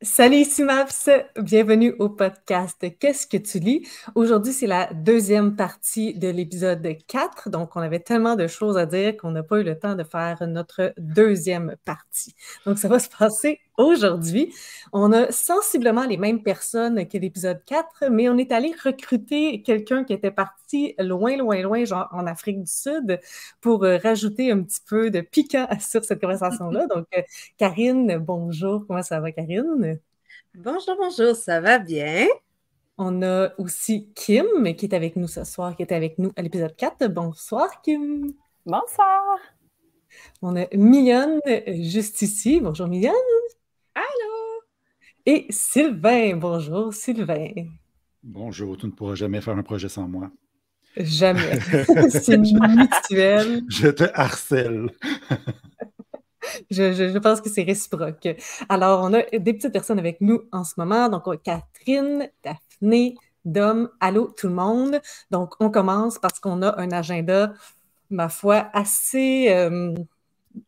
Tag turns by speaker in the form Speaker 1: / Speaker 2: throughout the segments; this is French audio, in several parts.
Speaker 1: Salut, ici Maps. Bienvenue au podcast Qu'est-ce que tu lis? Aujourd'hui, c'est la deuxième partie de l'épisode 4. Donc, on avait tellement de choses à dire qu'on n'a pas eu le temps de faire notre deuxième partie. Donc, ça va se passer aujourd'hui. On a sensiblement les mêmes personnes que l'épisode 4, mais on est allé recruter quelqu'un qui était parti loin, loin, loin, genre en Afrique du Sud, pour euh, rajouter un petit peu de piquant sur cette conversation-là. Donc, euh, Karine, bonjour. Comment ça va, Karine?
Speaker 2: Bonjour, bonjour. Ça va bien?
Speaker 1: On a aussi Kim qui est avec nous ce soir, qui était avec nous à l'épisode 4. Bonsoir, Kim.
Speaker 3: Bonsoir.
Speaker 1: On a Mignonne juste ici. Bonjour, Mignonne.
Speaker 2: Allô?
Speaker 1: Et Sylvain. Bonjour, Sylvain.
Speaker 4: Bonjour, tu ne pourras jamais faire un projet sans moi.
Speaker 1: Jamais. C'est mutuel.
Speaker 4: Je te harcèle.
Speaker 1: Je, pense que c'est réciproque. Alors, on a des petites personnes avec nous en ce moment. Donc, Catherine, Daphné, Dom, allô tout le monde. Donc, on commence parce qu'on a un agenda, ma foi, assez euh,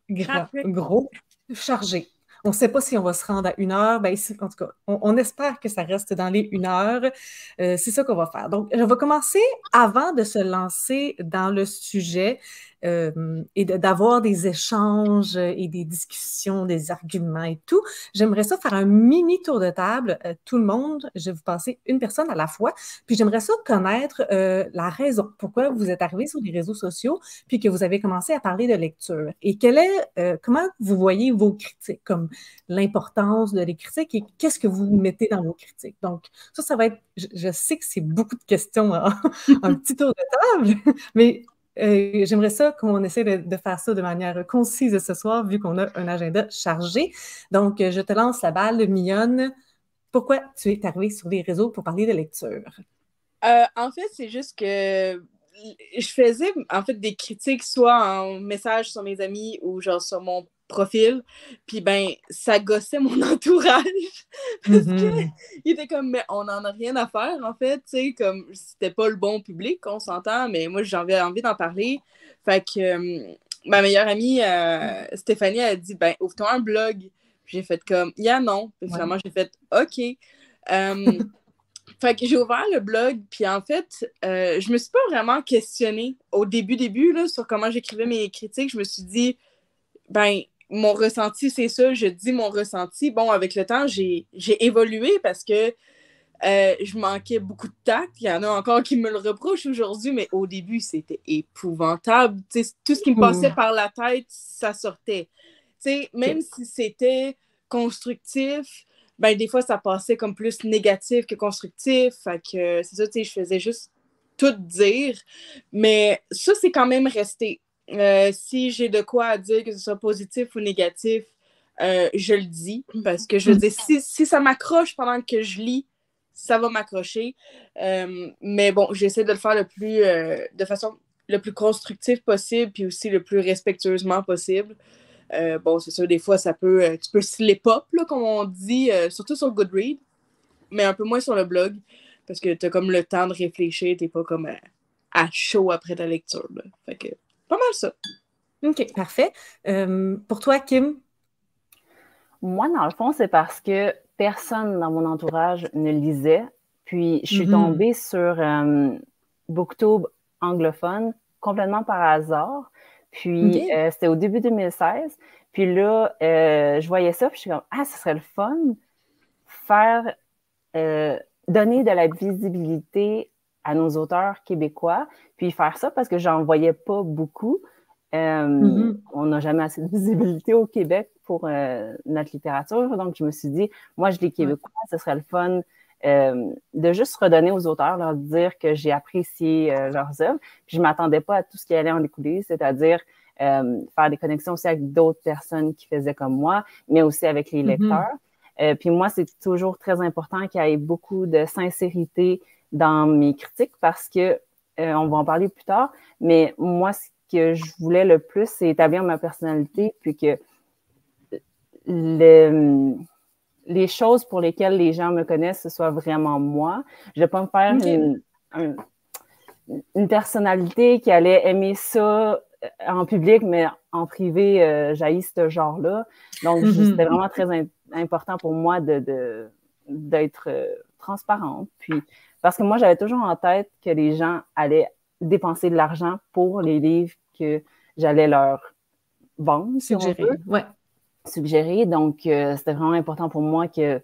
Speaker 1: gros, chargé. On ne sait pas si on va se rendre à une heure. Ben, en tout cas, on, espère que ça reste dans les une heure. Euh, c'est ça qu'on va faire. Donc, je vais commencer avant de se lancer dans le sujet. Euh, et d'avoir des échanges et des discussions, des arguments et tout. J'aimerais ça faire un mini tour de table, euh, tout le monde. Je vais vous passer une personne à la fois. Puis j'aimerais ça connaître euh, la raison pourquoi vous êtes arrivé sur les réseaux sociaux, puis que vous avez commencé à parler de lecture. Et quelle est, comment vous voyez vos critiques, comme l'importance de les critiques et qu'est-ce que vous mettez dans vos critiques? Donc, ça, ça va être, je, sais que c'est beaucoup de questions, un petit tour de table, mais euh, j'aimerais ça qu'on essaie de, faire ça de manière concise ce soir, vu qu'on a un agenda chargé. Donc, euh, je te lance la balle, Mignonne. Pourquoi tu es arrivée sur les réseaux pour parler de lecture?
Speaker 2: Euh, en fait, c'est juste que je faisais en fait des critiques soit en message sur mes amis ou genre sur mon profil. Puis ben, ça gossait mon entourage. parce mm qu'il était comme, mais on n'en a rien à faire, en fait. Tu sais, comme, c'était pas le bon public, on s'entend, mais moi, j'avais envie d'en parler. Fait que euh, ma meilleure amie, euh, Stéphanie, a dit, ben, ouvre-toi un blog. J'ai fait comme, yeah, non. Puis finalement, j'ai fait, OK. Euh, fait que j'ai ouvert le blog, puis en fait, je me suis pas vraiment questionnée au début, début, là, sur comment j'écrivais mes critiques. Je me suis dit, ben, mon ressenti, c'est ça, je dis mon ressenti. Bon, avec le temps, j'ai évolué parce que euh, je manquais beaucoup de tact. Il y en a encore qui me le reprochent aujourd'hui, mais au début, c'était épouvantable. tout ce qui me passait par la tête, ça sortait. même si c'était constructif, ben, des fois, ça passait comme plus négatif que constructif. Fait que c'est ça, je faisais juste tout dire. Mais ça, c'est quand même resté. Euh, si j'ai de quoi à dire, que ce soit positif ou négatif, euh, je le dis. Parce que je veux si, ça m'accroche pendant que je lis, ça va m'accrocher. Euh, mais bon, j'essaie de le faire le plus, de façon le plus constructive possible, puis aussi le plus respectueusement possible. bon, c'est sûr, des fois, ça peut, tu peux slip up, là, comme on dit, surtout sur Goodread, mais un peu moins sur le blog, parce que tu as comme le temps de réfléchir, tu pas comme à, chaud après ta lecture. Fait que pas mal ça.
Speaker 1: OK, parfait. Euh, pour toi, Kim?
Speaker 3: Moi, dans le fond, c'est parce que personne dans mon entourage ne lisait. Puis, je suis mm-hmm. tombée sur euh, Booktube anglophone complètement par hasard. Puis, euh, c'était au début 2016. Puis là, je voyais ça, puis je suis comme, ah, ce serait le fun faire, donner de la visibilité à nos auteurs québécois, puis faire ça parce que j'en voyais pas beaucoup. Euh, mm-hmm. On n'a jamais assez de visibilité au Québec pour euh, notre littérature, donc je me suis dit, moi je lis québécois, ce serait le fun euh, de juste redonner aux auteurs, leur dire que j'ai apprécié leurs œuvres. Puis je m'attendais pas à tout ce qui allait en découler, c'est-à-dire faire des connexions aussi avec d'autres personnes qui faisaient comme moi, mais aussi avec les mm-hmm. lecteurs. puis moi, c'est toujours très important qu'il y ait beaucoup de sincérité dans mes critiques parce que, euh, on va en parler plus tard, mais moi, ce que je voulais le plus, c'est établir ma personnalité, puis que le, les choses pour lesquelles les gens me connaissent, ce soit vraiment moi. Je ne vais pas me faire une, une, personnalité qui allait aimer ça en public, mais en privé, euh, ce genre-là. Donc, mm-hmm. c'était vraiment très important pour moi de, d'être euh, transparente. Puis, parce que moi, j'avais toujours en tête que les gens allaient dépenser de l'argent pour les livres que j'allais leur vendre,
Speaker 1: suggérer.
Speaker 3: ouais. Suggérer. Donc, euh, c'était vraiment important pour moi que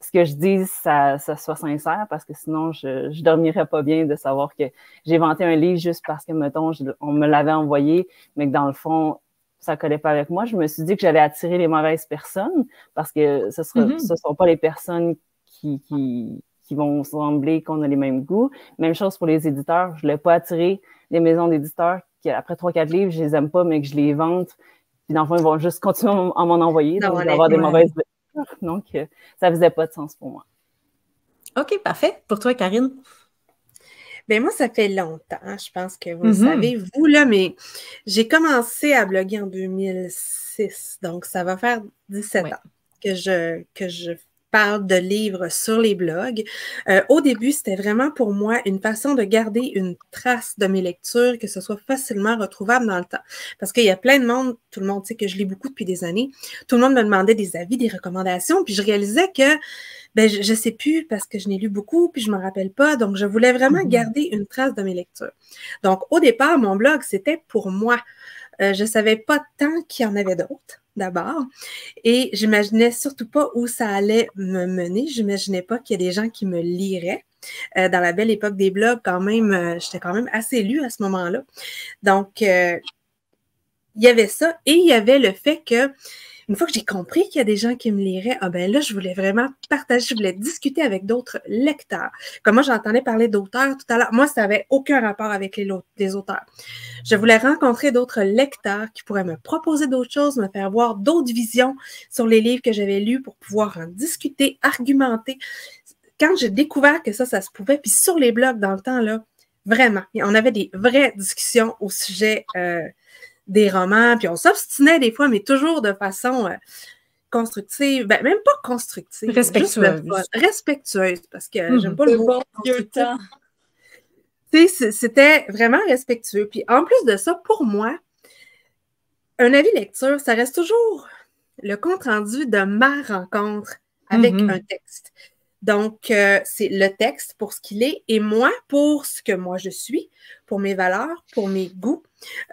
Speaker 3: ce que je dise, ça, soit sincère, parce que sinon, je ne dormirais pas bien de savoir que j'ai vanté un livre juste parce que, mettons, on me l'avait envoyé, mais que dans le fond, ça ne collait pas avec moi. Je me suis dit que j'allais attirer les mauvaises personnes parce que ce ne mm-hmm. sont pas les personnes qui, qui, qui vont sembler qu'on a les mêmes goûts. Même chose pour les éditeurs. Je ne voulais pas attirer les maisons d'éditeurs qui, après trois, quatre livres, je les aime pas, mais que je les vende. Puis dans le fond, ils vont juste continuer à m'en envoyer. Donc, avoir des mauvaises lectures. Donc, euh, ça faisait pas de sens pour moi.
Speaker 1: OK, parfait. Pour toi, Karine?
Speaker 5: Bien, moi, ça fait longtemps, je pense que vous le mm-hmm. savez, vous, là, mais j'ai commencé à bloguer en 2006, donc ça va faire 17 ans que je, que je parle de livres sur les blogs. Euh, au début, c'était vraiment pour moi une façon de garder une trace de mes lectures, que ce soit facilement retrouvable dans le temps. Parce qu'il y a plein de monde, tout le monde sait que je lis beaucoup depuis des années, tout le monde me demandait des avis, des recommandations, puis je réalisais que ben, je ne sais plus parce que je n'ai lu beaucoup, puis je ne me rappelle pas. Donc, je voulais vraiment mm-hmm. garder une trace de mes lectures. Donc, au départ, mon blog, c'était pour moi. Euh, je ne savais pas tant qu'il y en avait d'autres d'abord. Et j'imaginais surtout pas où ça allait me mener. J'imaginais pas qu'il y a des gens qui me liraient. Euh, dans la belle époque des blogs, quand même, euh, j'étais quand même assez lue à ce moment-là. Donc, euh, il y avait ça et il y avait le fait que une fois que j'ai compris qu'il y a des gens qui me liraient, ah ben là, je voulais vraiment partager, je voulais discuter avec d'autres lecteurs. Comme moi, j'entendais parler d'auteurs tout à l'heure. Moi, ça n'avait aucun rapport avec les, auteurs. Je voulais rencontrer d'autres lecteurs qui pourraient me proposer d'autres choses, me faire voir d'autres visions sur les livres que j'avais lus pour pouvoir en discuter, argumenter. Quand j'ai découvert que ça, ça se pouvait, puis sur les blogs dans le temps, là, vraiment, on avait des vraies discussions au sujet euh, des romans, puis on s'obstinait des fois, mais toujours de façon euh, constructive, ben, même pas constructive.
Speaker 1: Respectueuse.
Speaker 5: respectueuse, parce que mhm. j'aime pas le mot. C'était vraiment respectueux. Puis en plus de ça, pour moi, un avis lecture, ça reste toujours le compte-rendu de ma rencontre avec mhm. un texte. Donc, euh, c'est le texte pour ce qu'il est et moi pour ce que moi je suis, pour mes valeurs, pour mes goûts,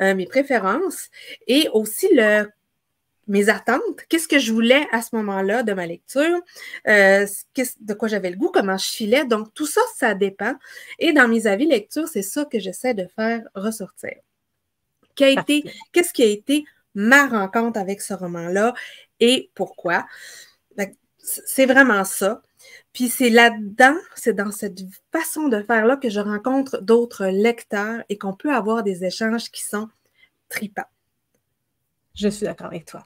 Speaker 5: euh, mes préférences et aussi le, mes attentes. Qu'est-ce que je voulais à ce moment-là de ma lecture, euh, de quoi j'avais le goût, comment je filais? Donc, tout ça, ça dépend. Et dans mes avis lecture, c'est ça que j'essaie de faire ressortir. Qu'est-ce qui a été ma rencontre avec ce roman-là et pourquoi? C'est vraiment ça. Puis c'est là-dedans, c'est dans cette façon de faire-là que je rencontre d'autres lecteurs et qu'on peut avoir des échanges qui sont tripants.
Speaker 1: Je suis d'accord avec toi.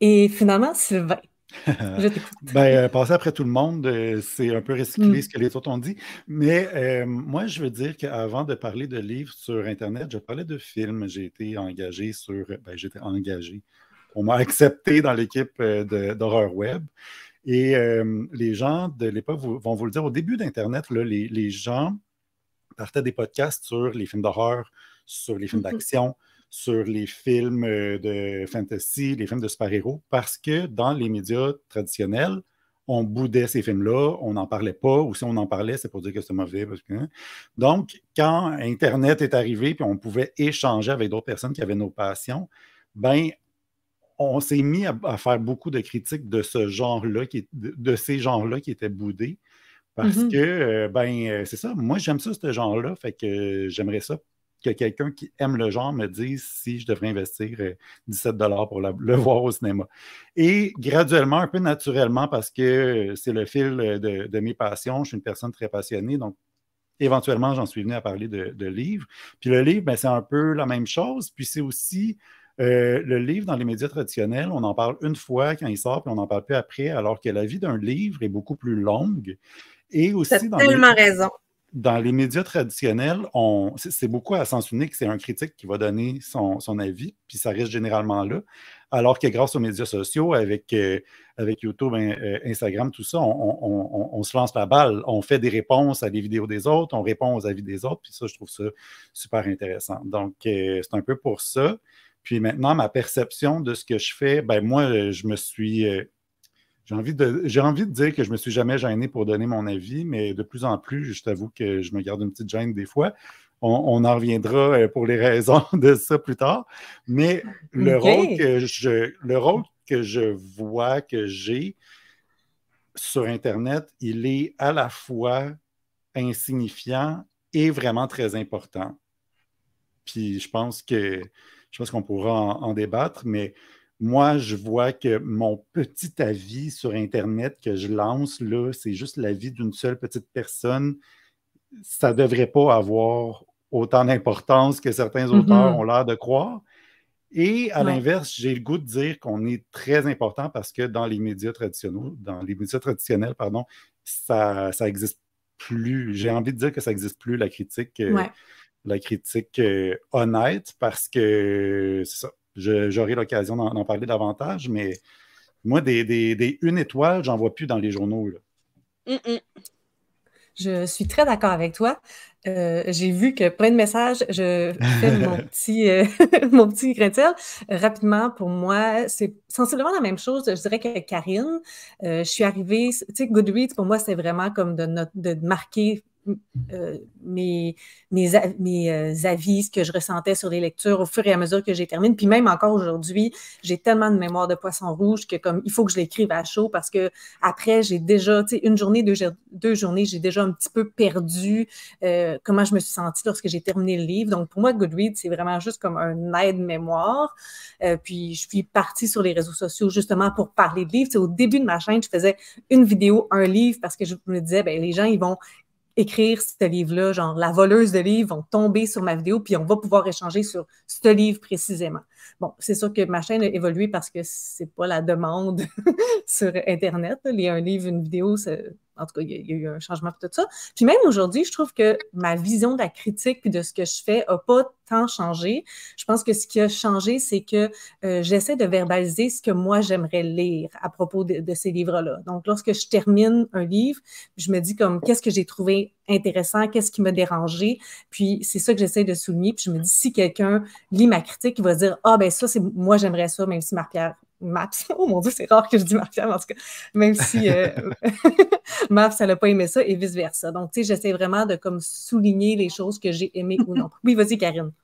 Speaker 1: Et finalement, Sylvain, je t'écoute.
Speaker 4: ben, euh, passer après tout le monde, euh, c'est un peu recycler mm. ce que les autres ont dit. Mais euh, moi, je veux dire qu'avant de parler de livres sur Internet, je parlais de films. J'ai été engagé sur. Ben, j'étais engagé. On m'a accepté dans l'équipe d'horreur web. Et euh, les gens de l'époque vont vous le dire, au début d'Internet, les, gens partaient des podcasts sur les films d'horreur, sur les films mm-hmm. d'action, sur les films euh, de fantasy, les films de super-héros, parce que dans les médias traditionnels, on boudait ces films-là, on n'en parlait pas, ou si on en parlait, c'est pour dire que c'est mauvais. Hein. Donc, quand Internet est arrivé, puis on pouvait échanger avec d'autres personnes qui avaient nos passions, ben on s'est mis à, faire beaucoup de critiques de ce genre-là, de, ces genres-là qui étaient boudés. Parce mm-hmm. que, euh, ben, euh, c'est ça, moi j'aime ça, ce genre-là, fait que j'aimerais ça que quelqu'un qui aime le genre me dise si je devrais investir 17 euh, dollars pour le voir au cinéma. Et graduellement, un peu naturellement, parce que c'est le fil de, mes passions, je suis une personne très passionnée, donc éventuellement, j'en suis venu à parler de, livres. Puis le livre, ben, c'est un peu la même chose, puis c'est aussi euh, le livre dans les médias traditionnels, on en parle une fois quand il sort, puis on n'en parle plus après, alors que la vie d'un livre est beaucoup plus longue. Et aussi
Speaker 5: tellement raison.
Speaker 4: dans les médias traditionnels, on, c'est, beaucoup à sens unique. C'est un critique qui va donner son, avis, puis ça reste généralement là. Alors que grâce aux médias sociaux, avec, euh, avec YouTube, euh, Instagram, tout ça, on, se lance la balle. On fait des réponses à des vidéos des autres, on répond aux avis des autres, puis ça, je trouve ça super intéressant. Donc, euh, c'est un peu pour ça. Puis maintenant, ma perception de ce que je fais, ben moi, je me suis j'ai envie, de, j'ai envie de dire que je ne me suis jamais gêné pour donner mon avis, mais de plus en plus, je t'avoue que je me garde une petite gêne des fois. On, en reviendra euh, pour les raisons de ça plus tard. Mais le, rôle que je, le rôle que je vois que j'ai sur Internet, il est à la fois insignifiant et vraiment très important. Puis je pense que je pense qu'on pourra en débattre, mais moi, je vois que mon petit avis sur Internet que je lance, là, c'est juste l'avis d'une seule petite personne. Ça ne devrait pas avoir autant d'importance que certains auteurs mm-hmm. ont l'air de croire. Et à l'inverse, j'ai le goût de dire qu'on est très important parce que dans les médias traditionnels, dans les médias traditionnels, pardon, ça, ça existe plus. J'ai envie de dire que ça n'existe plus la critique, euh, la critique euh, honnête parce que c'est ça j'aurai l'occasion d'en parler davantage, mais moi, des, une étoile, j'en vois plus dans les journaux.
Speaker 1: Je suis très d'accord avec toi. Euh, j'ai vu que plein de messages, je fais mon petit, euh, mon petit Rapidement, pour moi, c'est sensiblement la même chose, je dirais que Karine. Euh, je suis arrivée, tu sais, Goodreads, pour moi, c'est vraiment comme de, de marquer euh, mes, euh, avis, ce que je ressentais sur les lectures au fur et à mesure que j'ai terminé. Puis même encore aujourd'hui, j'ai tellement de mémoire de poisson rouge que comme il faut que je l'écrive à chaud parce que après, j'ai déjà, tu sais, une journée, deux, deux journées, j'ai déjà un petit peu perdu euh, comment je me suis sentie lorsque j'ai terminé le livre. Donc pour moi, Goodreads, c'est vraiment juste comme un aide-mémoire. puis je suis partie sur les réseaux sociaux justement pour parler de livres. Tu au début de ma chaîne, je faisais une vidéo, un livre parce que je me disais, ben les gens, ils vont écrire ce livre-là, genre la voleuse de livres vont tomber sur ma vidéo, puis on va pouvoir échanger sur ce livre précisément. Bon, c'est sûr que ma chaîne a évolué parce que c'est pas la demande sur Internet. Il y a un livre, une vidéo, en tout cas, il y, a, eu un changement pour tout ça. Puis même aujourd'hui, je trouve que ma vision de la critique de ce que je fais n'a pas tant changé. Je pense que ce qui a changé, c'est que euh, j'essaie de verbaliser ce que moi j'aimerais lire à propos de, ces livres-là. Donc, lorsque je termine un livre, je me dis comme qu'est-ce que j'ai trouvé intéressant, qu'est-ce qui m'a dérangé? Puis c'est ça que j'essaie de souligner. Puis je me dis si quelqu'un lit ma critique, il va dire ah ben ça c'est moi j'aimerais ça, même si Marc-Pierre Maps. Oh mon Dieu, c'est rare que je dis Marc-Pierre, en tout cas, même si euh, Maps, elle n'a pas aimé ça et vice-versa. Donc, tu sais, j'essaie vraiment de comme souligner les choses que j'ai aimées ou non. Oui, vas-y, Karine.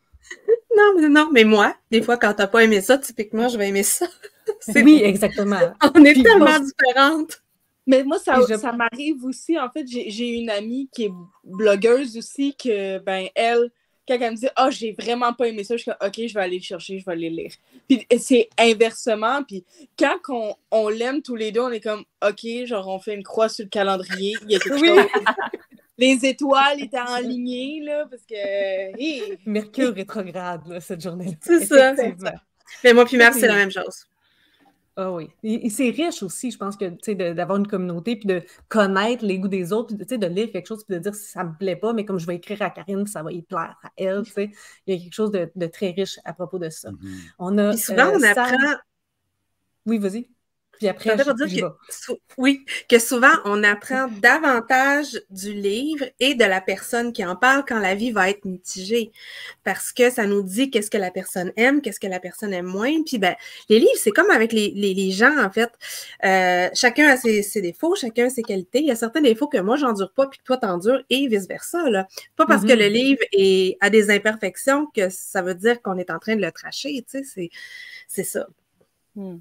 Speaker 5: Non, mais non, mais moi, des fois, quand tu n'as pas aimé ça, typiquement, je vais aimer ça.
Speaker 1: oui, exactement.
Speaker 5: On est tellement différentes.
Speaker 2: Mais moi, ça, ça m'arrive aussi. En fait, j'ai une amie qui est blogueuse aussi, que, ben, elle, quand elle me dit Ah, oh, j'ai vraiment pas aimé ça, je suis comme OK, je vais aller le chercher, je vais aller lire. Puis c'est inversement. Puis quand on, on l'aime tous les deux, on est comme OK, genre on fait une croix sur le calendrier. Il y a quelque chose. Les étoiles étaient alignées, là, parce que.
Speaker 1: Mercure rétrograde, là, cette journée-là.
Speaker 5: C'est ça. Mais moi, puis Mars, c'est la même chose.
Speaker 1: Ah oui. Et, c'est riche aussi, je pense que d'avoir une communauté, puis de connaître les goûts des autres, puis de lire quelque chose, puis de dire si ça me plaît pas, mais comme je vais écrire à Karine, ça va y plaire à elle. Il y a quelque chose de, très riche à propos de ça.
Speaker 5: Mm-hmm. On a, souvent, euh, on apprend.
Speaker 1: Oui, vas-y. Puis après,
Speaker 5: oui, que souvent, on apprend davantage du livre et de la personne qui en parle quand la vie va être mitigée. Parce que ça nous dit qu'est-ce que la personne aime, qu'est-ce que la personne aime moins. Puis, ben, les livres, c'est comme avec les, les, gens, en fait. Euh, chacun a ses, ses, défauts, chacun a ses qualités. Il y a certains défauts que moi, j'endure pas, puis que toi, t'endures, et vice-versa. Là. Pas parce que le mm-hmm. livre est, a des imperfections que ça veut dire qu'on est en train de le tracher. Tu sais, c'est ça.
Speaker 1: Mm.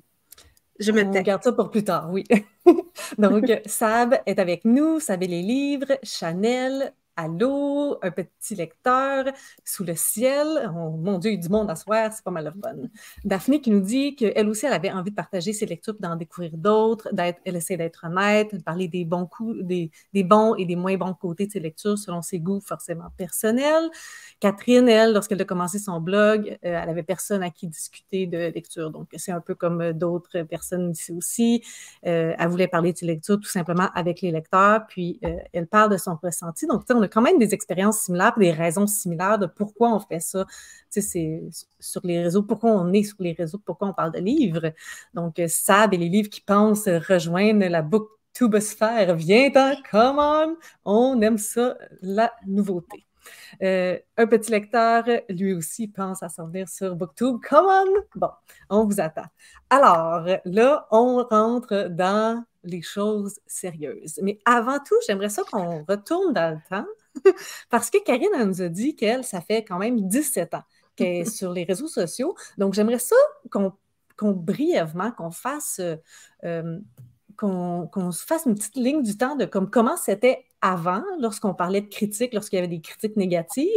Speaker 1: Je me On garde ça pour plus tard, oui. Donc, Sab est avec nous, Sab et les livres, Chanel, Allô, un petit lecteur, sous le ciel. Oh, mon Dieu, il y a du monde à soir, c'est pas mal le fun. Daphné qui nous dit qu'elle aussi, elle avait envie de partager ses lectures, d'en découvrir d'autres, elle essaie d'être honnête, de parler des bons coups, des, bons et des moins bons côtés de ses lectures selon ses goûts forcément personnels. Catherine, elle, lorsqu'elle a commencé son blog, euh, elle avait personne à qui discuter de lecture. Donc, c'est un peu comme euh, d'autres personnes ici aussi. Euh, elle voulait parler de ses lectures tout simplement avec les lecteurs, puis elle parle de son ressenti. Donc, on a quand même des expériences similaires, des raisons similaires de pourquoi on fait ça. Tu sais, c'est sur les réseaux, pourquoi on est sur les réseaux, pourquoi on parle de livres. Donc, Sab et les livres qui pensent rejoindre la booktubosphère, viens en, come on, on aime ça, la nouveauté. Euh, un petit lecteur, lui aussi, pense à s'en venir sur Booktube. Come on! Bon, on vous attend. Alors, là, on rentre dans les choses sérieuses. Mais avant tout, j'aimerais ça qu'on retourne dans le temps parce que Karine nous a dit qu'elle, ça fait quand même 17 ans qu'elle est sur les réseaux sociaux. Donc, j'aimerais ça qu'on brièvement, qu'on fasse, euh, qu'on fasse une petite ligne du temps de comme, comment c'était avant, lorsqu'on parlait de critiques, lorsqu'il y avait des critiques négatives.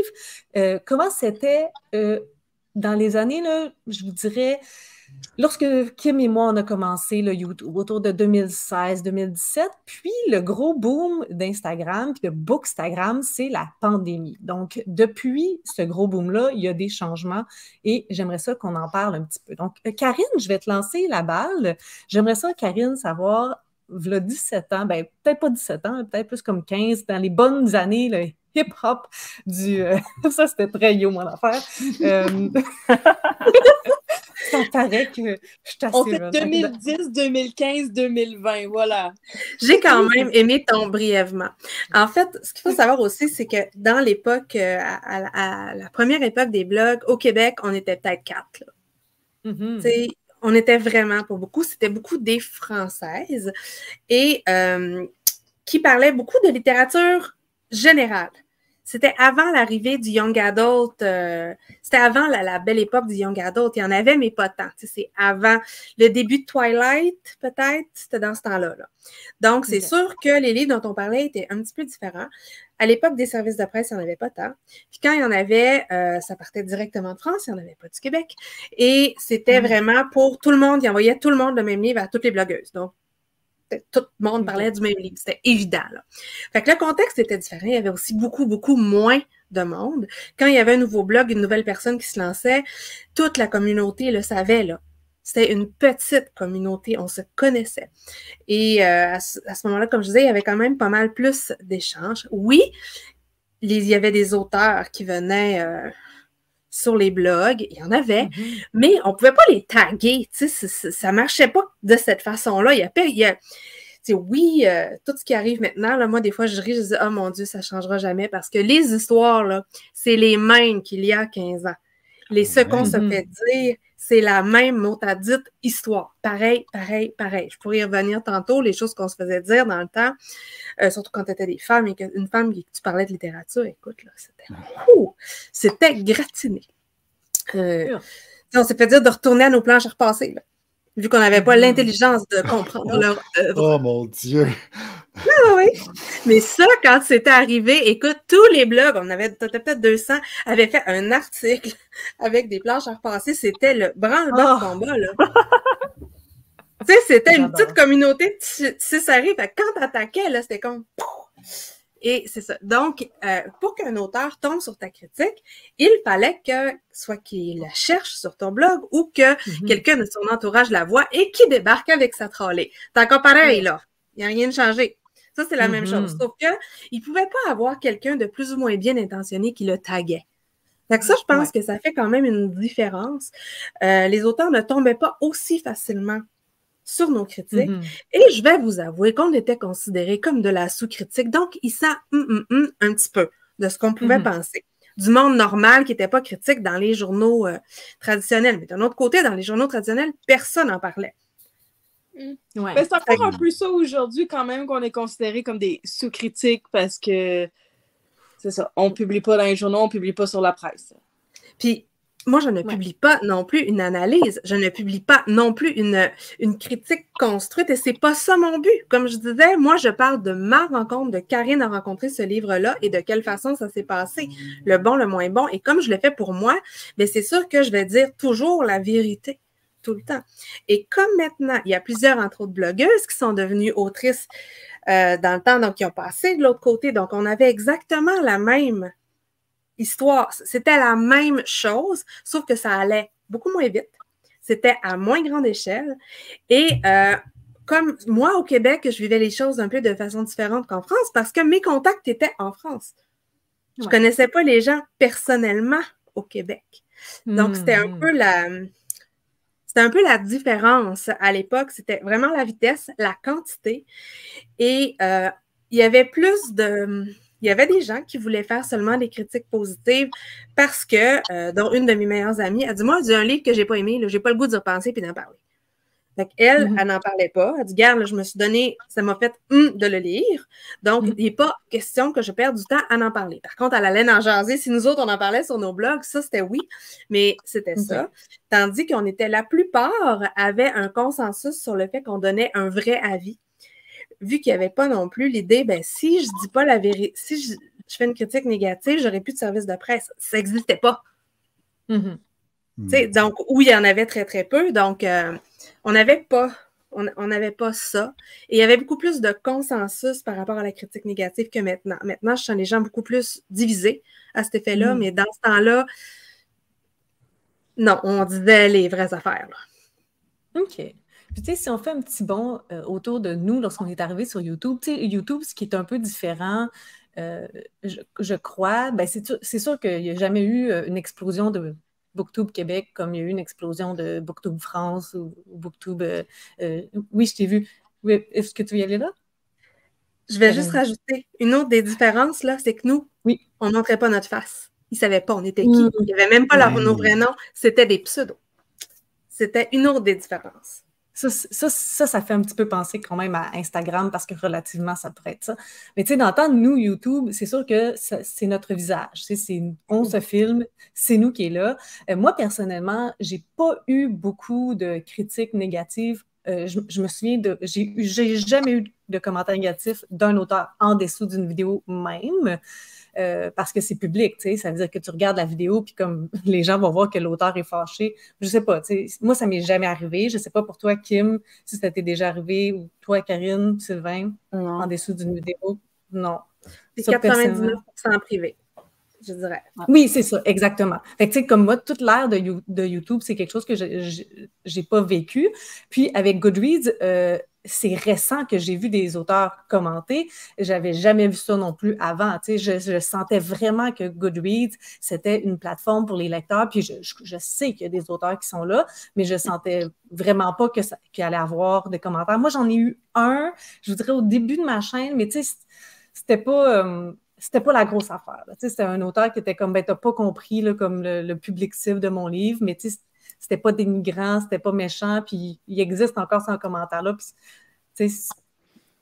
Speaker 1: Euh, comment c'était euh, dans les années, là, je vous dirais, lorsque Kim et moi, on a commencé le YouTube autour de 2016-2017, puis le gros boom d'Instagram, puis de Bookstagram, c'est la pandémie. Donc, depuis ce gros boom-là, il y a des changements et j'aimerais ça qu'on en parle un petit peu. Donc, euh, Karine, je vais te lancer la balle. J'aimerais ça, Karine, savoir v'là 17 ans, ben, peut-être pas 17 ans, peut-être plus comme 15, dans les bonnes années, le hip-hop du... Euh, ça, c'était très yo, mon affaire. Euh, ça paraît que je suis
Speaker 2: On fait 2010, 2015, 2020, voilà.
Speaker 5: J'ai quand même aimé ton brièvement. En fait, ce qu'il faut savoir aussi, c'est que dans l'époque, euh, à, la première époque des blogs, au Québec, on était peut-être quatre. Mm-hmm on était vraiment pour beaucoup, c'était beaucoup des Françaises et euh, qui parlaient beaucoup de littérature générale. C'était avant l'arrivée du Young Adult, euh, c'était avant la, belle époque du Young Adult. Il y en avait, mais pas tant. C'est avant le début de Twilight, peut-être, c'était dans ce temps-là. Donc, c'est sûr que les livres dont on parlait étaient un petit peu différents. À l'époque des services de presse, il n'y en avait pas tant. Puis quand il y en avait, euh, ça partait directement de France, il n'y en avait pas du Québec. Et c'était mm. vraiment pour tout le monde, il envoyait tout le monde le même livre à toutes les blogueuses. Donc, tout le monde parlait du même livre. C'était évident. Là. Fait que le contexte était différent. Il y avait aussi beaucoup, beaucoup moins de monde. Quand il y avait un nouveau blog, une nouvelle personne qui se lançait, toute la communauté le savait. Là. C'était une petite communauté, on se connaissait. Et euh, à ce, moment-là, comme je disais, il y avait quand même pas mal plus d'échanges. Oui, il y avait des auteurs qui venaient euh, sur les blogs, il y en avait, mm-hmm. mais on ne pouvait pas les taguer. Ça ne marchait pas de cette façon-là. Il y a, il y a oui, euh, tout ce qui arrive maintenant, là, moi, des fois, je ris, je dis, oh mon Dieu, ça ne changera jamais parce que les histoires, c'est les mêmes qu'il y a 15 ans. Les, ce qu'on se mm-hmm. fait dire, c'est la même mot à dite histoire. Pareil, pareil, pareil. Je pourrais y revenir tantôt, les choses qu'on se faisait dire dans le temps, euh, surtout quand tu étais des femmes et qu'une femme qui tu parlais de littérature, écoute, là, c'était c'était gratiné. Euh, on s'est fait dire de retourner à nos planches à repasser, là, vu qu'on n'avait pas mm-hmm. l'intelligence de comprendre leur œuvre.
Speaker 4: Oh mon Dieu!
Speaker 5: Oui, oui, Mais ça, quand c'était arrivé, écoute, tous les blogs, on avait peut-être 200, avaient fait un article avec des planches à repasser. C'était le branle-bas de oh. combat, là. tu sais, c'était une petite communauté tu sais, ça arrive. Quand t'attaquais, là, c'était comme... Et c'est ça. Donc, euh, pour qu'un auteur tombe sur ta critique, il fallait que soit qu'il la cherche sur ton blog ou que mm-hmm. quelqu'un de son entourage la voit et qui débarque avec sa trollée. T'as encore pareil, là. Il n'y a rien de changé. Ça, c'est la même chose. Mm-hmm. Sauf qu'il ne pouvait pas avoir quelqu'un de plus ou moins bien intentionné qui le taguait. Donc ça, je pense que ça fait quand même une différence. Euh, les auteurs ne tombaient pas aussi facilement sur nos critiques. Mm-hmm. Et je vais vous avouer qu'on était considérés comme de la sous-critique. Donc, il sent hum, hum, hum, un petit peu de ce qu'on pouvait mm-hmm. penser. Du monde normal qui n'était pas critique dans les journaux euh, traditionnels. Mais d'un autre côté, dans les journaux traditionnels, personne n'en parlait.
Speaker 2: Mm. Ouais. c'est encore un peu ça aujourd'hui quand même qu'on est considéré comme des sous-critiques parce que c'est ça, on publie pas dans les journaux, on publie pas sur la presse.
Speaker 5: Puis moi, je ne publie pas non plus une analyse, je ne publie pas non plus une, une critique construite et c'est pas ça mon but. Comme je disais, moi, je parle de ma rencontre, de Karine a rencontré ce livre-là et de quelle façon ça s'est passé, le bon, le moins bon. Et comme je le fais pour moi, mais c'est sûr que je vais dire toujours la vérité tout le temps. Et comme maintenant, il y a plusieurs, entre autres, blogueuses qui sont devenues autrices euh, dans le temps, donc qui ont passé de l'autre côté. Donc, on avait exactement la même histoire. C'était la même chose, sauf que ça allait beaucoup moins vite. C'était à moins grande échelle. Et euh, comme moi, au Québec, je vivais les choses un peu de façon différente qu'en France parce que mes contacts étaient en France. Je ne connaissais pas les gens personnellement au Québec. Donc, c'était un hmm. peu la. C'était un peu la différence à l'époque. C'était vraiment la vitesse, la quantité. Et euh, il y avait plus de. Il y avait des gens qui voulaient faire seulement des critiques positives parce que, euh, dont une de mes meilleures amies a dit Moi, j'ai un livre que je n'ai pas aimé, je n'ai pas le goût d'y repenser et d'en parler. Fait elle, mm-hmm. elle n'en parlait pas. Elle dit, garde, je me suis donné, ça m'a fait hum, de le lire. Donc, mm-hmm. il n'est pas question que je perde du temps à en parler. Par contre, elle allait en jaser. Si nous autres, on en parlait sur nos blogs, ça, c'était oui, mais c'était ça. Tandis qu'on était, la plupart avaient un consensus sur le fait qu'on donnait un vrai avis. Vu qu'il n'y avait pas non plus l'idée, ben, si je dis pas la vérité, si je, fais une critique négative, j'aurais plus de service de presse. Ça n'existait pas. Mm. Donc, oui, il y en avait très, très peu. Donc, euh, on n'avait pas, on n'avait pas ça. Et il y avait beaucoup plus de consensus par rapport à la critique négative que maintenant. Maintenant, je sens les gens beaucoup plus divisés à cet effet-là, mm. mais dans ce temps-là, non, on disait les vraies affaires.
Speaker 1: OK. Puis, tu sais, si on fait un petit bond euh, autour de nous lorsqu'on est arrivé sur YouTube, tu sais, YouTube, ce qui est un peu différent, euh, je, crois, ben c'est sûr qu'il n'y a jamais eu une explosion de Booktube Québec, comme il y a eu une explosion de Booktube France ou, Booktube. Euh, euh, oui, je t'ai vu. Est-ce que tu veux y aller là?
Speaker 5: Je vais juste rajouter une autre des différences, là, c'est que nous, oui. on ne montrait pas notre face. Ils ne savaient pas on était qui. Mm. Il n'y avait même pas leur, nos vrais noms. C'était des pseudos. C'était une autre des différences.
Speaker 1: Ça, ça, ça, fait un petit peu penser quand même à Instagram parce que relativement, ça pourrait être ça. Mais tu sais, d'entendre nous, YouTube, c'est sûr que c'est notre visage. On se filme, c'est nous qui est là. Euh, moi, personnellement, j'ai pas eu beaucoup de critiques négatives. Euh, je, me souviens de. J'ai jamais eu de commentaires négatifs d'un auteur en dessous d'une vidéo même. Euh, parce que c'est public, tu sais, ça veut dire que tu regardes la vidéo, puis comme les gens vont voir que l'auteur est fâché. Je sais pas, tu sais, moi, ça m'est jamais arrivé. Je sais pas pour toi, Kim, si ça t'est déjà arrivé, ou toi, Karine, Sylvain, en dessous d'une vidéo. Non.
Speaker 5: C'est 99 en privé. Je dirais.
Speaker 1: Oui, c'est ça, exactement. Fait que, tu sais, comme moi, toute l'ère de, de, YouTube, c'est quelque chose que je n'ai pas vécu. Puis, avec Goodreads, euh, c'est récent que j'ai vu des auteurs commenter. J'avais jamais vu ça non plus avant. Tu je, sentais vraiment que Goodreads, c'était une plateforme pour les lecteurs. Puis je, sais qu'il y a des auteurs qui sont là, mais je sentais vraiment pas que qu'il allait avoir des commentaires. Moi, j'en ai eu un, je vous dirais, au début de ma chaîne, mais tu sais, c'était pas. Euh, c'était pas la grosse affaire. C'était un auteur qui était comme, ben, t'as pas compris comme le, public cible de mon livre, mais c'était pas dénigrant, c'était pas méchant, puis il existe encore ce commentaire-là.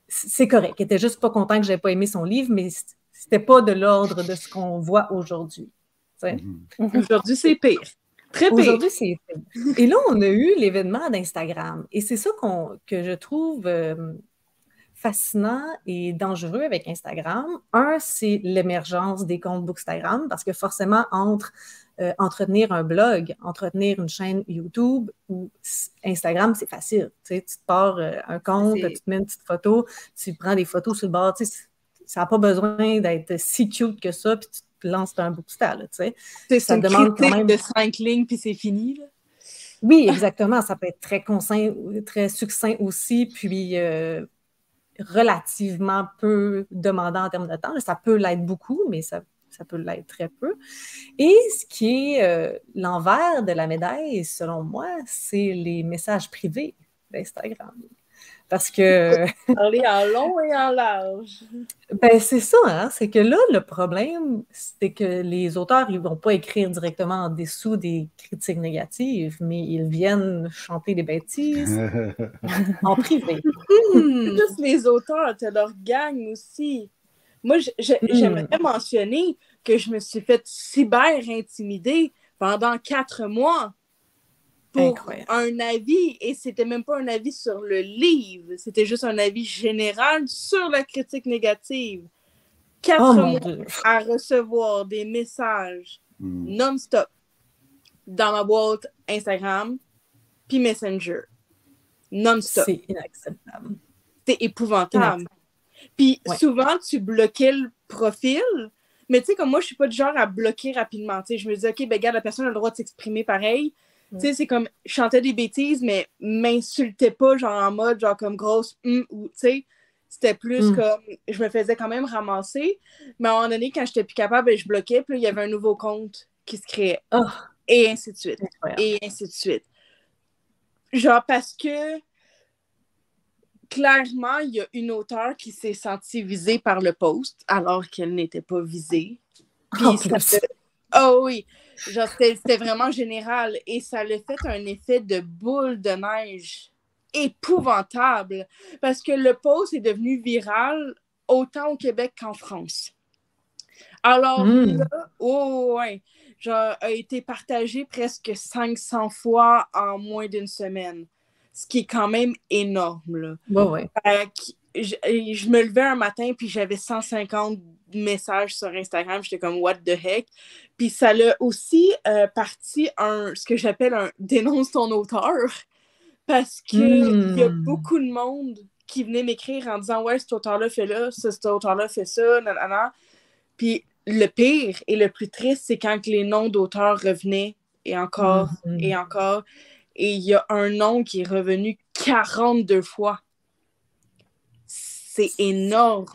Speaker 1: C'est correct. Il était juste pas content que j'avais pas aimé son livre, mais c'était pas de l'ordre de ce qu'on voit aujourd'hui.
Speaker 2: Mm-hmm. Aujourd'hui, c'est pire. Très pire.
Speaker 1: Aujourd'hui, c'est pire. Et là, on a eu l'événement d'Instagram. Et c'est ça que je trouve euh, fascinant et dangereux avec Instagram. Un, c'est l'émergence des comptes Bookstagram, parce que forcément, entre euh, entretenir un blog, entretenir une chaîne YouTube ou Instagram, c'est facile. Tu, sais, tu te pars euh, un compte, tu te mets une petite photo, tu prends des photos sur le bord. Tu sais, ça n'a pas besoin d'être si cute que ça, puis tu te lances dans un bookstyle. Tu
Speaker 2: sais. Ça demande quand même de cinq lignes, puis c'est fini.
Speaker 1: Oui, exactement. Ça peut être très, très succinct aussi, puis euh, relativement peu demandant en termes de temps. Ça peut l'être beaucoup, mais ça ça peut l'être très peu. Et ce qui est euh, l'envers de la médaille, selon moi, c'est les messages privés d'Instagram. Parce que.
Speaker 2: Parler en long et en large.
Speaker 1: Ben, c'est ça, hein? C'est que là, le problème, c'est que les auteurs, ils ne vont pas écrire directement en dessous des critiques négatives, mais ils viennent chanter des bêtises en privé.
Speaker 2: Juste les auteurs, tu leur gang aussi. Moi, j'aimerais hmm. mentionner que je me suis fait cyber-intimider pendant quatre mois pour un avis, et c'était même pas un avis sur le livre, c'était juste un avis général sur la critique négative. Quatre oh mois à recevoir des messages hmm. non-stop dans ma boîte Instagram puis Messenger. Non-stop.
Speaker 1: C'est inacceptable.
Speaker 2: C'est épouvantable. Puis souvent, tu bloquais le profil, mais tu sais, comme moi, je suis pas du genre à bloquer rapidement. Tu sais, je me dis, OK, ben, regarde, la personne a le droit de s'exprimer pareil. Tu sais, c'est comme, je chantais des bêtises, mais m'insultais pas, genre en mode, genre comme grosse, hum, ou, tu sais, C'était plus mm. comme, je me faisais quand même ramasser, mais à un moment donné, quand j'étais plus capable, ben, je bloquais, puis il y avait un nouveau compte qui se créait.
Speaker 1: Oh.
Speaker 2: Et ainsi de suite. Et ainsi de suite. Genre parce que clairement, il y a une auteure qui s'est sentie visée par le post alors qu'elle n'était pas visée. oh, oh oui, c'était vraiment général et ça a fait un effet de boule de neige épouvantable parce que le post est devenu viral autant au Québec qu'en France. Alors hmm. là, oh ouais, genre, a été partagé presque 500 fois en moins d'une semaine, ce qui est quand même énorme.
Speaker 1: Là. Ouais,
Speaker 2: je, je, me levais un matin puis j'avais 150 messages sur Instagram, j'étais comme what the heck? Puis ça l'a aussi euh, parti un ce que j'appelle un dénonce ton auteur parce qu'il y a hmm. beaucoup de monde qui venait m'écrire en disant Ouais, cet auteur-là fait là, cet auteur-là fait ça, nanana. Puis le pire et le plus triste, c'est quand les noms d'auteurs revenaient et encore hmm. et encore. Et il y a un nom qui est revenu 42 fois. C'est énorme.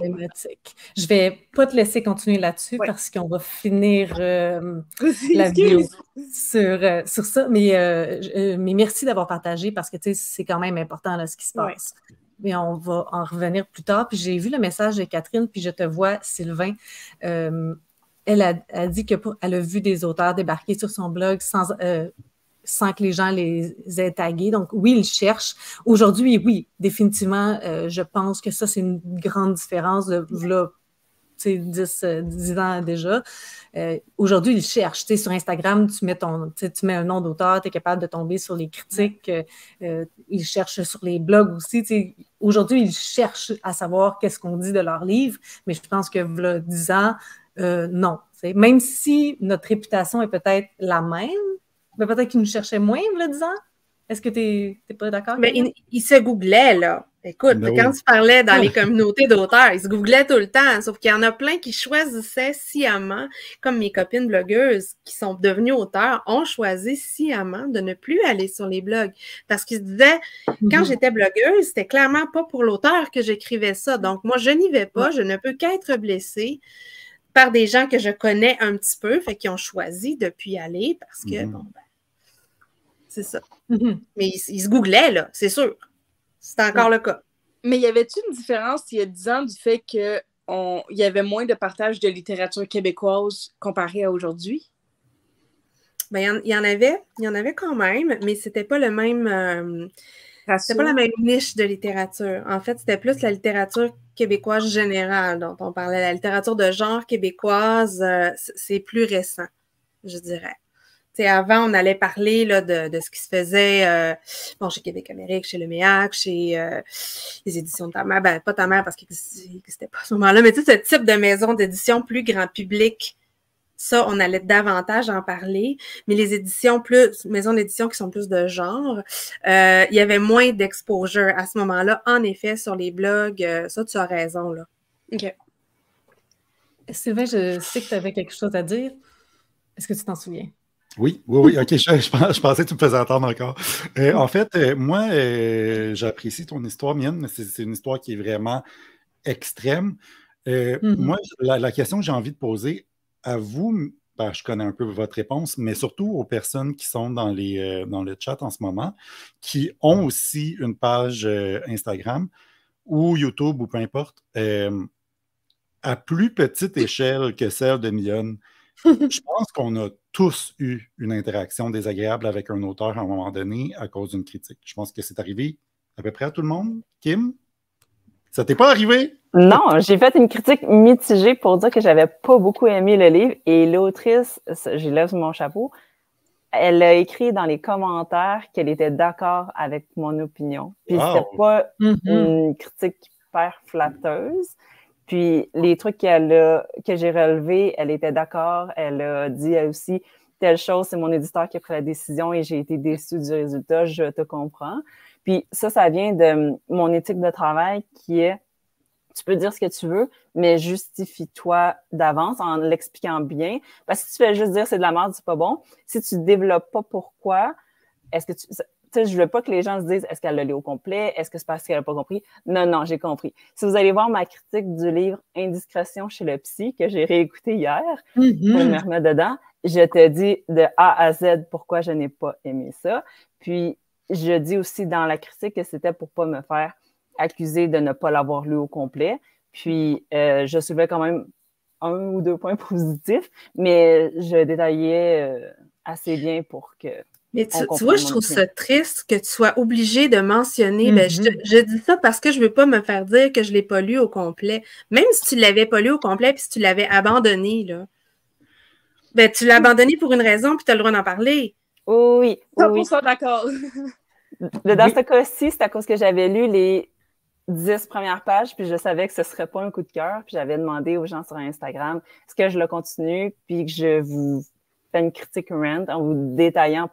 Speaker 1: Je vais pas te laisser continuer là-dessus parce qu'on va finir euh, la vidéo sur, euh, sur ça. Mais, euh, mais merci d'avoir partagé parce que c'est quand même important là, ce qui se passe. Mais on va en revenir plus tard. Puis j'ai vu le message de Catherine, puis je te vois, Sylvain. elle a, dit qu'elle a vu des auteurs débarquer sur son blog sans, sans que les gens les aient tagués. Donc, oui, ils cherchent. Aujourd'hui, oui, définitivement, euh, je pense que ça, c'est une grande différence de là, 10, 10 ans déjà. Euh, aujourd'hui, ils cherchent. sur Instagram, tu mets, ton, tu mets un nom d'auteur, tu es capable de tomber sur les critiques. Euh, ils cherchent sur les blogs aussi. Aujourd'hui, ils cherchent à savoir qu'est-ce qu'on dit de leur livre, mais je pense que là, 10 ans, non. Même si notre réputation est peut-être la même, mais peut-être qu'il nous cherchait moins, le disant. Est-ce que tu n'es pas d'accord?
Speaker 5: Mais il, se googlait, là. Écoute, ben quand tu parlais dans les communautés d'auteurs, il se googlait tout le temps. Sauf qu'il y en a plein qui choisissaient sciemment, comme mes copines blogueuses qui sont devenues auteurs, ont choisi sciemment de ne plus aller sur les blogs. Parce qu'ils se disaient, quand mm-hmm. j'étais blogueuse, c'était clairement pas pour l'auteur que j'écrivais ça. Donc, moi, je n'y vais pas, je ne peux qu'être blessée par des gens que je connais un petit peu, fait qu'ils ont choisi de plus y aller parce que, mm-hmm. bon, ben, c'est ça. Mm-hmm. Mais il, se googlait, là, c'est sûr. C'est encore le cas.
Speaker 2: Mais y avait-tu une différence il y a 10 ans du fait qu'il y avait moins de partage de littérature québécoise comparé à aujourd'hui?
Speaker 5: Ben, il y, en avait, il y en avait quand même, mais c'était pas le même. Euh, c'était pas la même niche de littérature. En fait, c'était plus la littérature québécoise générale dont on parlait. La littérature de genre québécoise, euh, c'est plus récent, je dirais avant, on allait parler là, de, ce qui se faisait euh, bon, chez Québec Amérique, chez le MEAC, chez euh, les éditions de ta mère. Ben, pas ta mère parce que c'était pas à ce moment-là, mais ce type de maison d'édition plus grand public, ça, on allait davantage en parler. Mais les éditions plus, maisons d'édition qui sont plus de genre, euh, il y avait moins d'exposure à ce moment-là. En effet, sur les blogs, ça, tu as raison, là.
Speaker 2: OK.
Speaker 1: Sylvain, je sais que tu avais quelque chose à dire. Est-ce que tu t'en souviens?
Speaker 4: Oui, oui, oui. OK, je, pensais que tu me faisais attendre encore. Euh, en fait, euh, moi, euh, j'apprécie ton histoire, mienne. C'est une histoire qui est vraiment extrême. Mm-hmm. Moi, la, question que j'ai envie de poser à vous, ben, je connais un peu votre réponse, mais surtout aux personnes qui sont dans, les, dans le chat en ce moment, qui ont aussi une page Instagram ou YouTube ou peu importe, à plus petite échelle que celle de Millionne. Je pense qu'on a tous eu une interaction désagréable avec un auteur à un moment donné à cause d'une critique. Je pense que c'est arrivé à peu près à tout le monde. Kim, ça t'est pas arrivé?
Speaker 3: Non, j'ai fait une critique mitigée pour dire que j'avais pas beaucoup aimé le livre et l'autrice, j'ai lève mon chapeau, elle a écrit dans les commentaires qu'elle était d'accord avec mon opinion. Puis c'était pas mm-hmm. une critique hyper flatteuse. Puis les trucs qu'elle a, que j'ai relevés, elle était d'accord. Elle a dit aussi telle chose, c'est mon éditeur qui a pris la décision et j'ai été déçue du résultat, je te comprends. Puis ça, ça vient de mon éthique de travail qui est tu peux dire ce que tu veux, mais justifie-toi d'avance en l'expliquant bien. Parce que si tu fais juste dire c'est de la merde, c'est pas bon, si tu développes pas pourquoi, est-ce que tu sais, je veux pas que les gens se disent est-ce qu'elle l'a lu au complet, est-ce que c'est parce qu'elle n'a pas compris? Non, non, j'ai compris. Si vous allez voir ma critique du livre Indiscrétion chez le psy que j'ai réécouté hier mm-hmm. pour me remettre dedans, je te dis de A à Z pourquoi je n'ai pas aimé ça. Puis je dis aussi dans la critique que c'était pour pas me faire accuser de ne pas l'avoir lu au complet. Puis euh, je soulevais quand même un ou deux points positifs, mais je détaillais euh, assez bien pour que
Speaker 5: mais tu, vois, je trouve ça triste que tu sois obligé de mentionner. Ben, mm-hmm. je, dis ça parce que je ne veux pas me faire dire que je ne l'ai pas lu au complet. Même si tu ne l'avais pas lu au complet puis si tu l'avais abandonné, là. Ben, tu l'as abandonné pour une raison puis tu as le droit d'en parler.
Speaker 3: Oui, oui.
Speaker 2: oui. ça, d'accord.
Speaker 3: Dans ce cas-ci, c'est à cause que j'avais lu les dix premières pages, puis je savais que ce serait pas un coup de cœur, puis j'avais demandé aux gens sur Instagram est-ce que je le continue, puis que je vous fais une critique rent en vous détaillant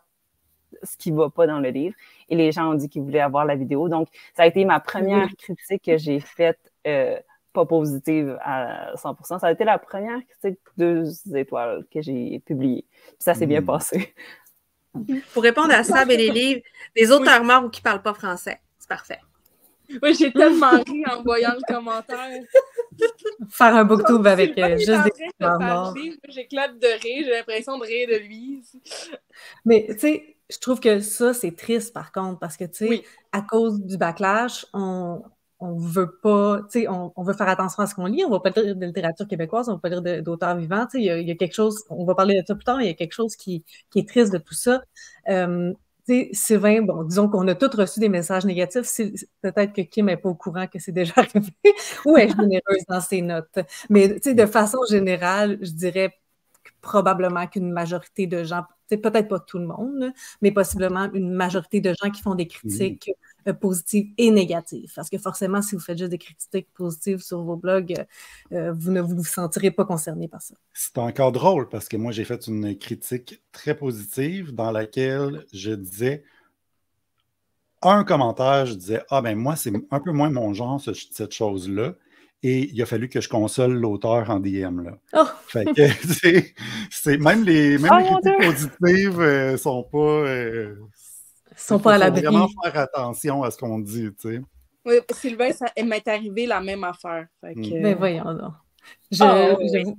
Speaker 3: ce qui va pas dans le livre. Et les gens ont dit qu'ils voulaient avoir la vidéo. Donc, ça a été ma première critique que j'ai faite euh, pas positive à 100%. Ça a été la première critique deux étoiles que j'ai publiée. ça s'est bien hmm. passé.
Speaker 5: Pour répondre à ça, ben, les livres, les auteurs morts ou qui parlent pas français, c'est parfait.
Speaker 2: Oui, j'ai tellement ri en voyant le commentaire.
Speaker 1: Faire un booktube avec euh, juste des auteurs
Speaker 2: morts. J'éclate de rire, j'ai l'impression de rire de lui.
Speaker 1: Mais tu sais, je trouve que ça, c'est triste par contre, parce que, tu sais, à cause du backlash, on, on veut pas, tu sais, on, veut faire attention à ce qu'on lit. On va pas lire de littérature québécoise, on va pas lire d'auteurs vivants. Tu sais, il y, a, quelque chose, on va parler de ça plus tard, mais il y a quelque chose qui, qui est triste de tout ça. Euh, tu sais, Sylvain, bon, disons qu'on a tous reçu des messages négatifs. Peut-être que Kim n'est pas au courant que c'est déjà arrivé ou est généreuse dans ses notes. Mais, tu sais, de façon générale, je dirais probablement qu'une majorité de gens, peut-être pas tout le monde, mais possiblement une majorité de gens qui font des critiques euh, positives et négatives. Parce que forcément, si vous faites juste des critiques positives sur vos blogs, euh, vous ne vous sentirez pas concerné par ça.
Speaker 4: C'est encore drôle parce que moi, j'ai fait une critique très positive dans laquelle je disais un commentaire, je disais Ah ben moi, c'est un peu moins mon genre, cette chose-là. Et il a fallu que je console l'auteur en DM. Là. Oh! Fait que c'est, même les, même oh, critiques positives euh, sont pas. Euh,
Speaker 1: sont pas à l'abri.
Speaker 4: Il faut vraiment faire attention à ce qu'on dit, tu sais.
Speaker 2: Oui, Sylvain, ça m'est arrivé la même affaire. Fait que...
Speaker 1: Mais ben, voyons donc. Je, oh,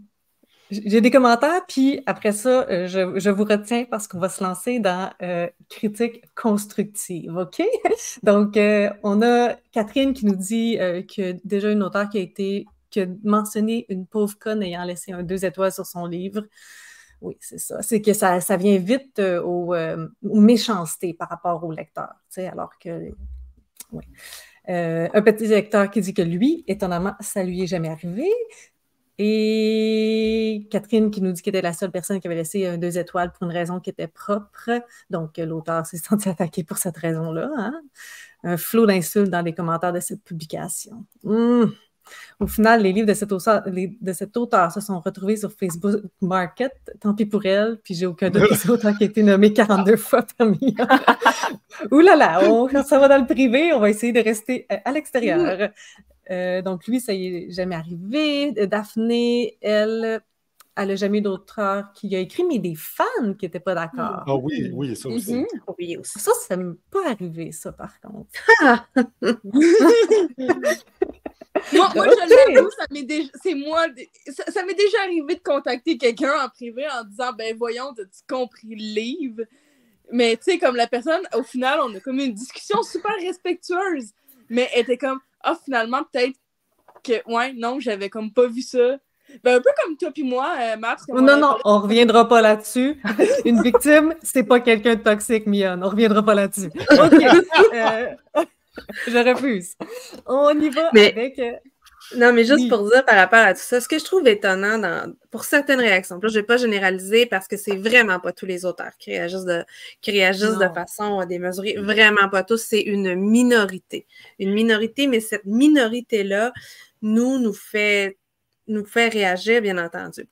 Speaker 1: j'ai des commentaires, puis après ça, euh, je, vous retiens parce qu'on va se lancer dans euh, critique constructive, OK? Donc, euh, on a Catherine qui nous dit que déjà une auteure qui a été, qui a mentionné une pauvre conne ayant laissé un deux étoiles sur son livre. Oui, c'est ça. C'est que ça, ça vient vite aux, méchancetés par rapport au lecteur, tu sais, alors que... Oui. un petit lecteur qui dit que lui, étonnamment, ça lui est jamais arrivé. Et Catherine qui nous dit qu'elle était la seule personne qui avait laissé un deux étoiles pour une raison qui était propre. Donc, l'auteur s'est senti attaqué pour cette raison-là. Hein. Un flot d'insultes dans les commentaires de cette publication. Hum. Au final, les livres de cet, auteur, de cet auteur se sont retrouvés sur Facebook Market. Tant pis pour elle. Puis j'ai aucun doute que c'est auteur qui a été nommé 42 fois parmi Ouh là là, on, ça va dans le privé. On va essayer de rester à l'extérieur. Euh, donc, lui, ça y est jamais arrivé. Daphné, elle, elle n'a jamais eu d'auteur qui a écrit, mais des fans qui n'étaient pas d'accord.
Speaker 4: Ah oui, oui, ça aussi.
Speaker 1: Mhm. oui, Ça, ça m'est pas arrivé, ça, par contre.
Speaker 2: moi, moi je l'avoue, ça m'est déjà, c'est moi, ça, m'est déjà arrivé de contacter quelqu'un en privé en disant, ben voyons, as-tu compris le livre? Mais tu sais, comme la personne, au final, on a comme une discussion super respectueuse. Mais elle était comme, ah, finalement, peut-être que, ouais, non, j'avais comme pas vu ça. Ben, un peu comme toi puis moi, euh, Max.
Speaker 1: Non, non, on reviendra pas là-dessus. Une victime, c'est pas quelqu'un de toxique, Mion. On reviendra pas là-dessus. OK. Euh, je refuse. On y va avec. Euh,
Speaker 5: non, mais juste pour dire par rapport à tout ça, ce que je trouve étonnant dans, pour certaines réactions, là, je ne vais pas généraliser parce que c'est vraiment pas tous les auteurs qui réagissent de, qui réagissent de façon démesurée. Vraiment pas tous, c'est une minorité. Une minorité, mais cette minorité-là, nous, nous fait, nous fait réagir, bien entendu.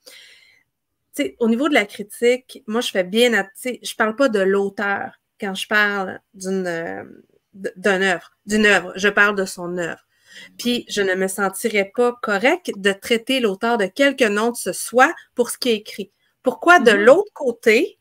Speaker 5: sais, au niveau de la critique, moi, je fais bien, je ne parle pas de l'auteur quand je parle d'une euh, d'une œuvre, d'une œuvre, je parle de son œuvre. Puis je ne me sentirais pas correct de traiter l'auteur de quelque nom que ce soit pour ce qui est écrit. Pourquoi de mhm. l'autre côté,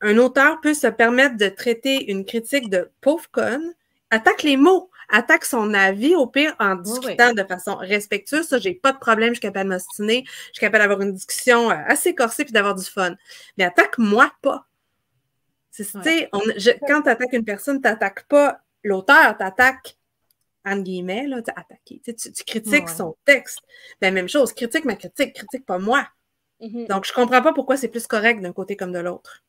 Speaker 5: un auteur peut se permettre de traiter une critique de pauvre conne, attaque les mots, attaque son avis au pire en discutant de façon respectueuse. Ça, j'ai pas de problème, je suis capable de m'ostiner, je suis capable d'avoir une discussion euh, assez corsée puis d'avoir du fun. Mais attaque-moi pas. C'est, quand tu attaques une personne, tu n'attaques pas l'auteur, tu attaques, entre guillemets, là, attaquer. Tu, tu, critiques son texte. La ben, même chose, critique ma critique, critique pas moi. Mm-hmm. Donc, je comprends pas pourquoi c'est plus correct d'un côté comme de l'autre.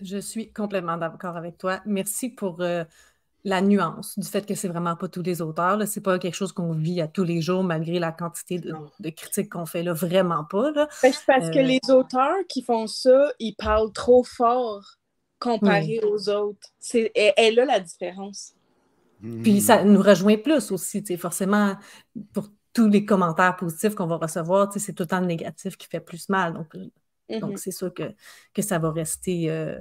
Speaker 1: Je suis complètement d'accord avec toi. Merci pour euh, la nuance du fait que c'est vraiment pas tous les auteurs. Ce n'est pas quelque chose qu'on vit à tous les jours malgré la quantité de, critiques qu'on fait. Là, vraiment pas. Là.
Speaker 2: Ben, parce que euh, les auteurs qui font ça, ils parlent trop fort comparé aux autres. C'est, elle, là la différence.
Speaker 1: Puis ça nous rejoint plus aussi, forcément, pour tous les commentaires positifs qu'on va recevoir, c'est tout le temps le négatif qui fait plus mal. Donc, euh, donc mm-hmm. c'est sûr que, que ça va rester euh,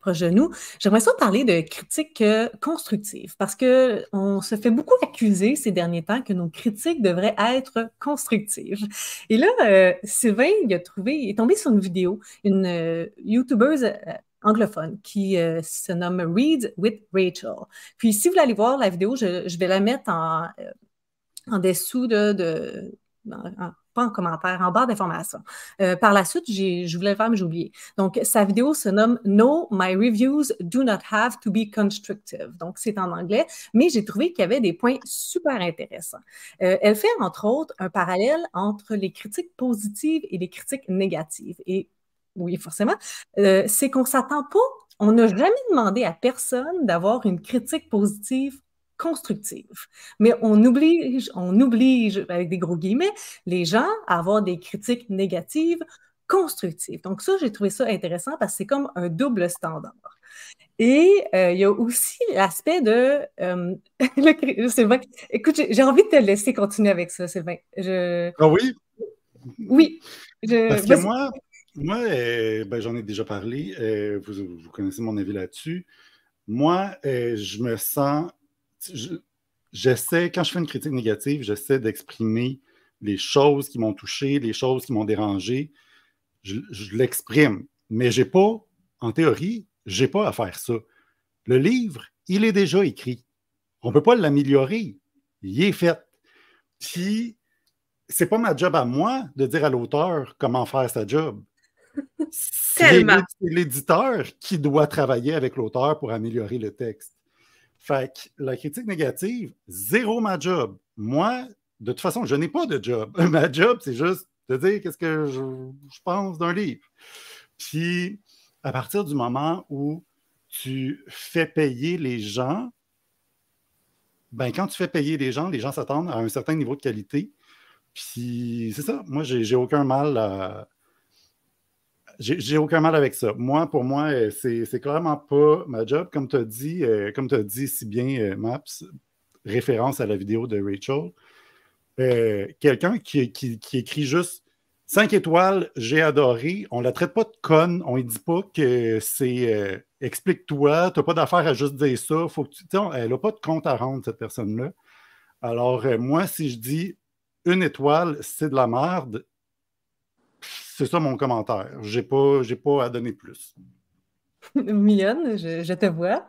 Speaker 1: proche de nous. J'aimerais ça parler de critiques euh, constructives parce qu'on se fait beaucoup accuser ces derniers temps que nos critiques devraient être constructives. Et là, Sylvain, il a trouvé, il est tombé sur une vidéo, une YouTubeuse anglophone qui euh, se nomme Read with Rachel. Puis si vous voulez aller voir la vidéo, je, vais la mettre en, euh, en dessous de, pas en commentaire, en barre d'information. Euh, par la suite, je voulais le faire, mais j'ai oublié. Donc, sa vidéo se nomme No, my reviews do not have to be constructive. Donc, c'est en anglais, mais j'ai trouvé qu'il y avait des points super intéressants. elle fait, entre autres, un parallèle entre les critiques positives et les critiques négatives. Et oui, forcément, euh, c'est qu'on ne s'attend pas, on n'a jamais demandé à personne d'avoir une critique positive constructive. Mais on oblige, on oblige, avec des gros guillemets, les gens à avoir des critiques négatives constructives. Donc ça, j'ai trouvé ça intéressant parce que c'est comme un double standard. Et euh, il y a aussi l'aspect de... Euh, Sylvain, écoute, j'ai envie de te laisser continuer avec ça, Sylvain. Je...
Speaker 4: Ah oui?
Speaker 1: Oui.
Speaker 4: Parce que moi, moi, euh, ben, j'en ai déjà parlé. Euh, vous, connaissez mon avis là-dessus. Moi, euh, je me sens. J'essaie, quand je fais une critique négative, j'essaie d'exprimer les choses qui m'ont touché, les choses qui m'ont dérangé. Je, l'exprime. Mais j'ai pas, en théorie, j'ai pas à faire ça. Le livre, il est déjà écrit. On ne peut pas l'améliorer. Il est fait. Puis, c'est pas ma job à moi de dire à l'auteur comment faire sa job. C'est l'éditeur qui doit travailler avec l'auteur pour améliorer le texte. Fait que la critique négative, zéro ma job. Moi, de toute façon, je n'ai pas de job. ma job, c'est juste de dire qu'est-ce que je, pense d'un livre. Puis, à partir du moment où tu fais payer les gens, ben, quand tu fais payer les gens, les gens s'attendent à un certain niveau de qualité. Puis, c'est ça. Moi, j'ai aucun mal à j'ai aucun mal avec ça. Moi, pour moi, euh, c'est clairement pas ma job. Comme tu as dit, euh, comme tu as dit si bien, euh, Maps, référence à la vidéo de Rachel, quelqu'un qui, écrit juste 5 étoiles, j'ai adoré, on la traite pas de conne, on ne dit pas que c'est explique-toi, tu n'as pas d'affaire à juste dire ça, faut que tu, elle n'a pas de compte à rendre, cette personne-là. Alors, moi, si je dis une étoile, c'est de la merde, c'est ça mon commentaire. J'ai pas, j'ai pas à donner plus.
Speaker 1: Mignonne, je, te vois.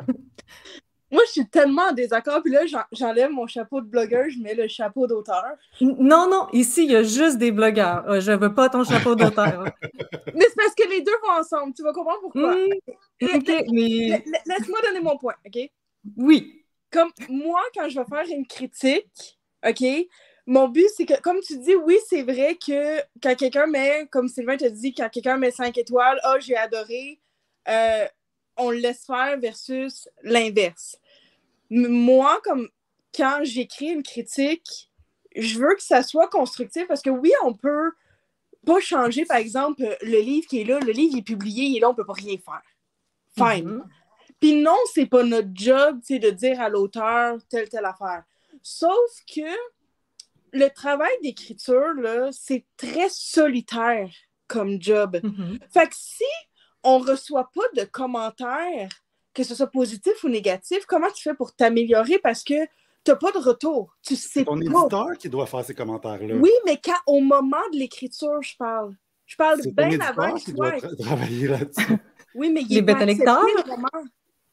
Speaker 2: Moi, je suis tellement en désaccord. Puis là, j'enlève mon chapeau de blogueur, je mets le chapeau d'auteur.
Speaker 1: Non, non, ici, il y a juste des blogueurs. Euh, je veux pas ton chapeau d'auteur.
Speaker 2: mais c'est parce que les deux vont ensemble. Tu vas comprendre pourquoi. mais... Laisse-moi donner mon point, OK?
Speaker 1: Oui.
Speaker 2: Comme moi, quand je vais faire une critique, OK, mon but, c'est que, comme tu dis, oui, c'est vrai que quand quelqu'un met, comme Sylvain te dit, quand quelqu'un met 5 étoiles, ah, oh, j'ai adoré, euh, on le laisse faire versus l'inverse. Moi, comme quand j'écris une critique, je veux que ça soit constructif parce que oui, on peut pas changer, par exemple, le livre qui est là, le livre est publié, il est là, on peut pas rien faire. Fine. Mm-hmm. Puis non, c'est pas notre job, de dire à l'auteur telle, telle affaire. Sauf que le travail d'écriture, c'est très solitaire comme job. Mm-hmm. Fait que si on reçoit pas de commentaires, que ce soit positif ou négatif, comment tu fais pour t'améliorer? Parce que tu n'as pas de retour? Tu sais
Speaker 4: ton éditeur qui doit faire ces commentaires-là.
Speaker 2: Oui, mais quand, au moment de l'écriture, je parle. Je parle bien avant
Speaker 4: qui doit travailler là-dessus.
Speaker 2: Oui, mais il
Speaker 1: les
Speaker 2: est pas accepté, le roman.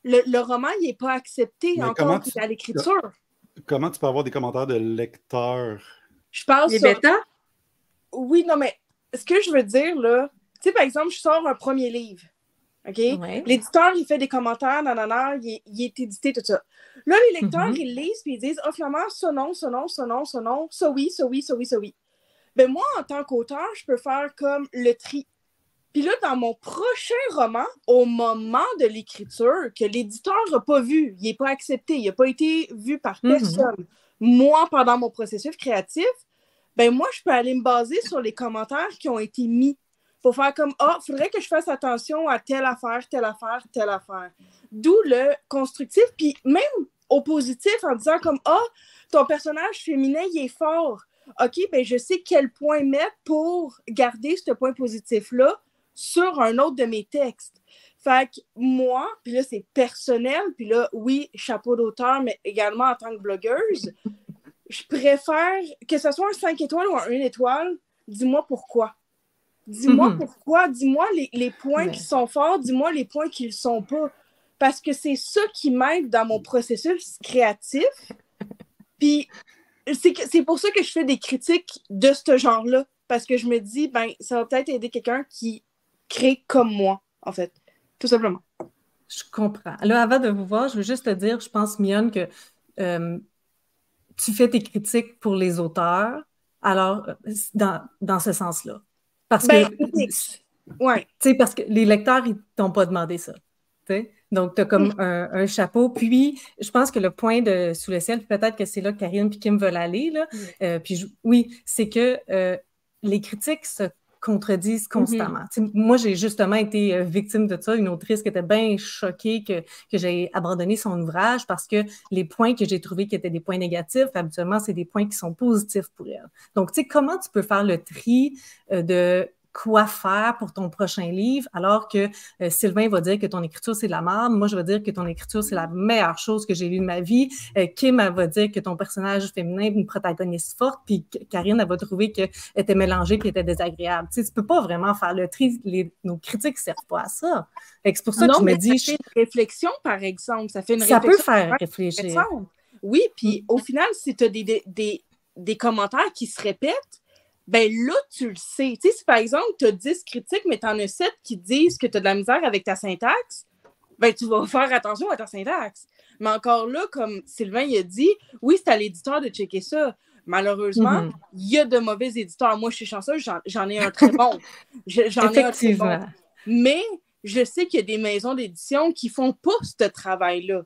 Speaker 2: Le, le roman, il n'est pas accepté
Speaker 4: Mais
Speaker 2: encore à l'écriture.
Speaker 4: Comment tu peux avoir des commentaires de lecteurs?
Speaker 2: Je parle
Speaker 5: Les
Speaker 2: sur...
Speaker 5: bêtas?
Speaker 2: Oui, non, mais ce que je veux dire, là, tu sais, par exemple, je sors un premier livre, OK?
Speaker 1: Ouais.
Speaker 2: L'éditeur, il fait des commentaires, nanana, il, est- il est édité, tout ça. Là, les lecteurs,
Speaker 1: Mhm.
Speaker 2: ils lisent, puis ils disent, oh, finalement, ça non, ça non, ça non, ça non, ça oui, ça oui, ça oui, ça oui. Ben moi, en tant qu'auteur, je peux faire comme le tri. Puis là, dans mon prochain roman, au moment de l'écriture, que l'éditeur n'a pas vu, il n'est pas accepté, il n'a pas été vu par
Speaker 1: Mhm.
Speaker 2: personne, moi, pendant mon processus créatif, ben moi, je peux aller me baser sur les commentaires qui ont été mis pour faire comme Ah, il faudrait que je fasse attention à telle affaire, telle affaire, telle affaire. D'où le constructif, puis même au positif en disant comme Ah, ton personnage féminin, il est fort. OK, ben je sais quel point mettre pour garder ce point positif-là sur un autre de mes textes. Fait que moi, puis là, c'est personnel, puis là, oui, chapeau d'auteur, mais également en tant que blogueuse, je préfère que ce soit un 5 étoiles ou un 1 étoile, dis-moi pourquoi. Dis-moi
Speaker 1: Mhm.
Speaker 2: pourquoi, dis-moi les, les points qui sont forts, dis-moi les points qui ne le sont pas. Parce que c'est ça qui m'aide dans mon processus créatif. Puis c'est pour ça que je fais des critiques de ce genre-là. Parce que je me dis, ben, ça va peut-être aider quelqu'un qui crée comme moi, en fait. Tout simplement.
Speaker 1: Je comprends. Là, avant de vous voir, je veux juste te dire, je pense, Mionne, que euh, tu fais tes critiques pour les auteurs, alors, euh, dans, dans ce sens-là. Parce
Speaker 2: Ben,
Speaker 1: que,
Speaker 2: oui.
Speaker 1: tu
Speaker 2: Ouais.
Speaker 1: sais, parce que les lecteurs, ils t'ont pas demandé ça. Donc, tu as comme un, un chapeau. Puis, je pense que le point de Sous le ciel, peut-être que c'est là que Karine et Kim veulent aller, là.
Speaker 2: Mm.
Speaker 1: Euh, puis, je- oui, c'est que euh, les critiques se contredisent constamment. Tu sais, Moi, j'ai justement été euh, victime de ça, une autrice qui était bien choquée que, que j'ai abandonné son ouvrage parce que les points que j'ai trouvés qui étaient des points négatifs, habituellement, c'est des points qui sont positifs pour elle. Donc, tu sais, comment tu peux faire le tri euh, de quoi faire pour ton prochain livre, alors que euh, Sylvain va dire que ton écriture, c'est de la merde. Moi, je vais dire que ton écriture, c'est la meilleure chose que j'ai lue de ma vie. Euh, Kim, elle va dire que ton personnage féminin est une protagoniste forte, puis Karine, elle va trouver qu'elle était mélangée puis était désagréable. Tu sais, tu peux pas vraiment faire le tri. Les- nos critiques servent pas à ça. Que C'est pour ça que
Speaker 2: non,
Speaker 1: je me dis,
Speaker 2: ça fait une réflexion, par exemple. Ça fait une
Speaker 1: ça peut
Speaker 2: réflexion.
Speaker 1: faire réfléchir.
Speaker 2: Oui, puis au final, si tu as des, des, des, des commentaires qui se répètent, ben là, tu le sais. Tu sais, si par exemple, tu as 10 critiques, mais tu en as 7 qui disent que tu as de la misère avec ta syntaxe, ben tu vas faire attention à ta syntaxe. Mais encore là, comme Sylvain il a dit, oui, c'est à l'éditeur de checker ça. Malheureusement,
Speaker 1: Mhm.
Speaker 2: il y a de mauvais éditeurs. Moi, je suis chanceuse, j'en ai un très bon. Je- J'en ai un très bon. Mais je sais qu'il y a des maisons d'édition qui font pas ce travail-là.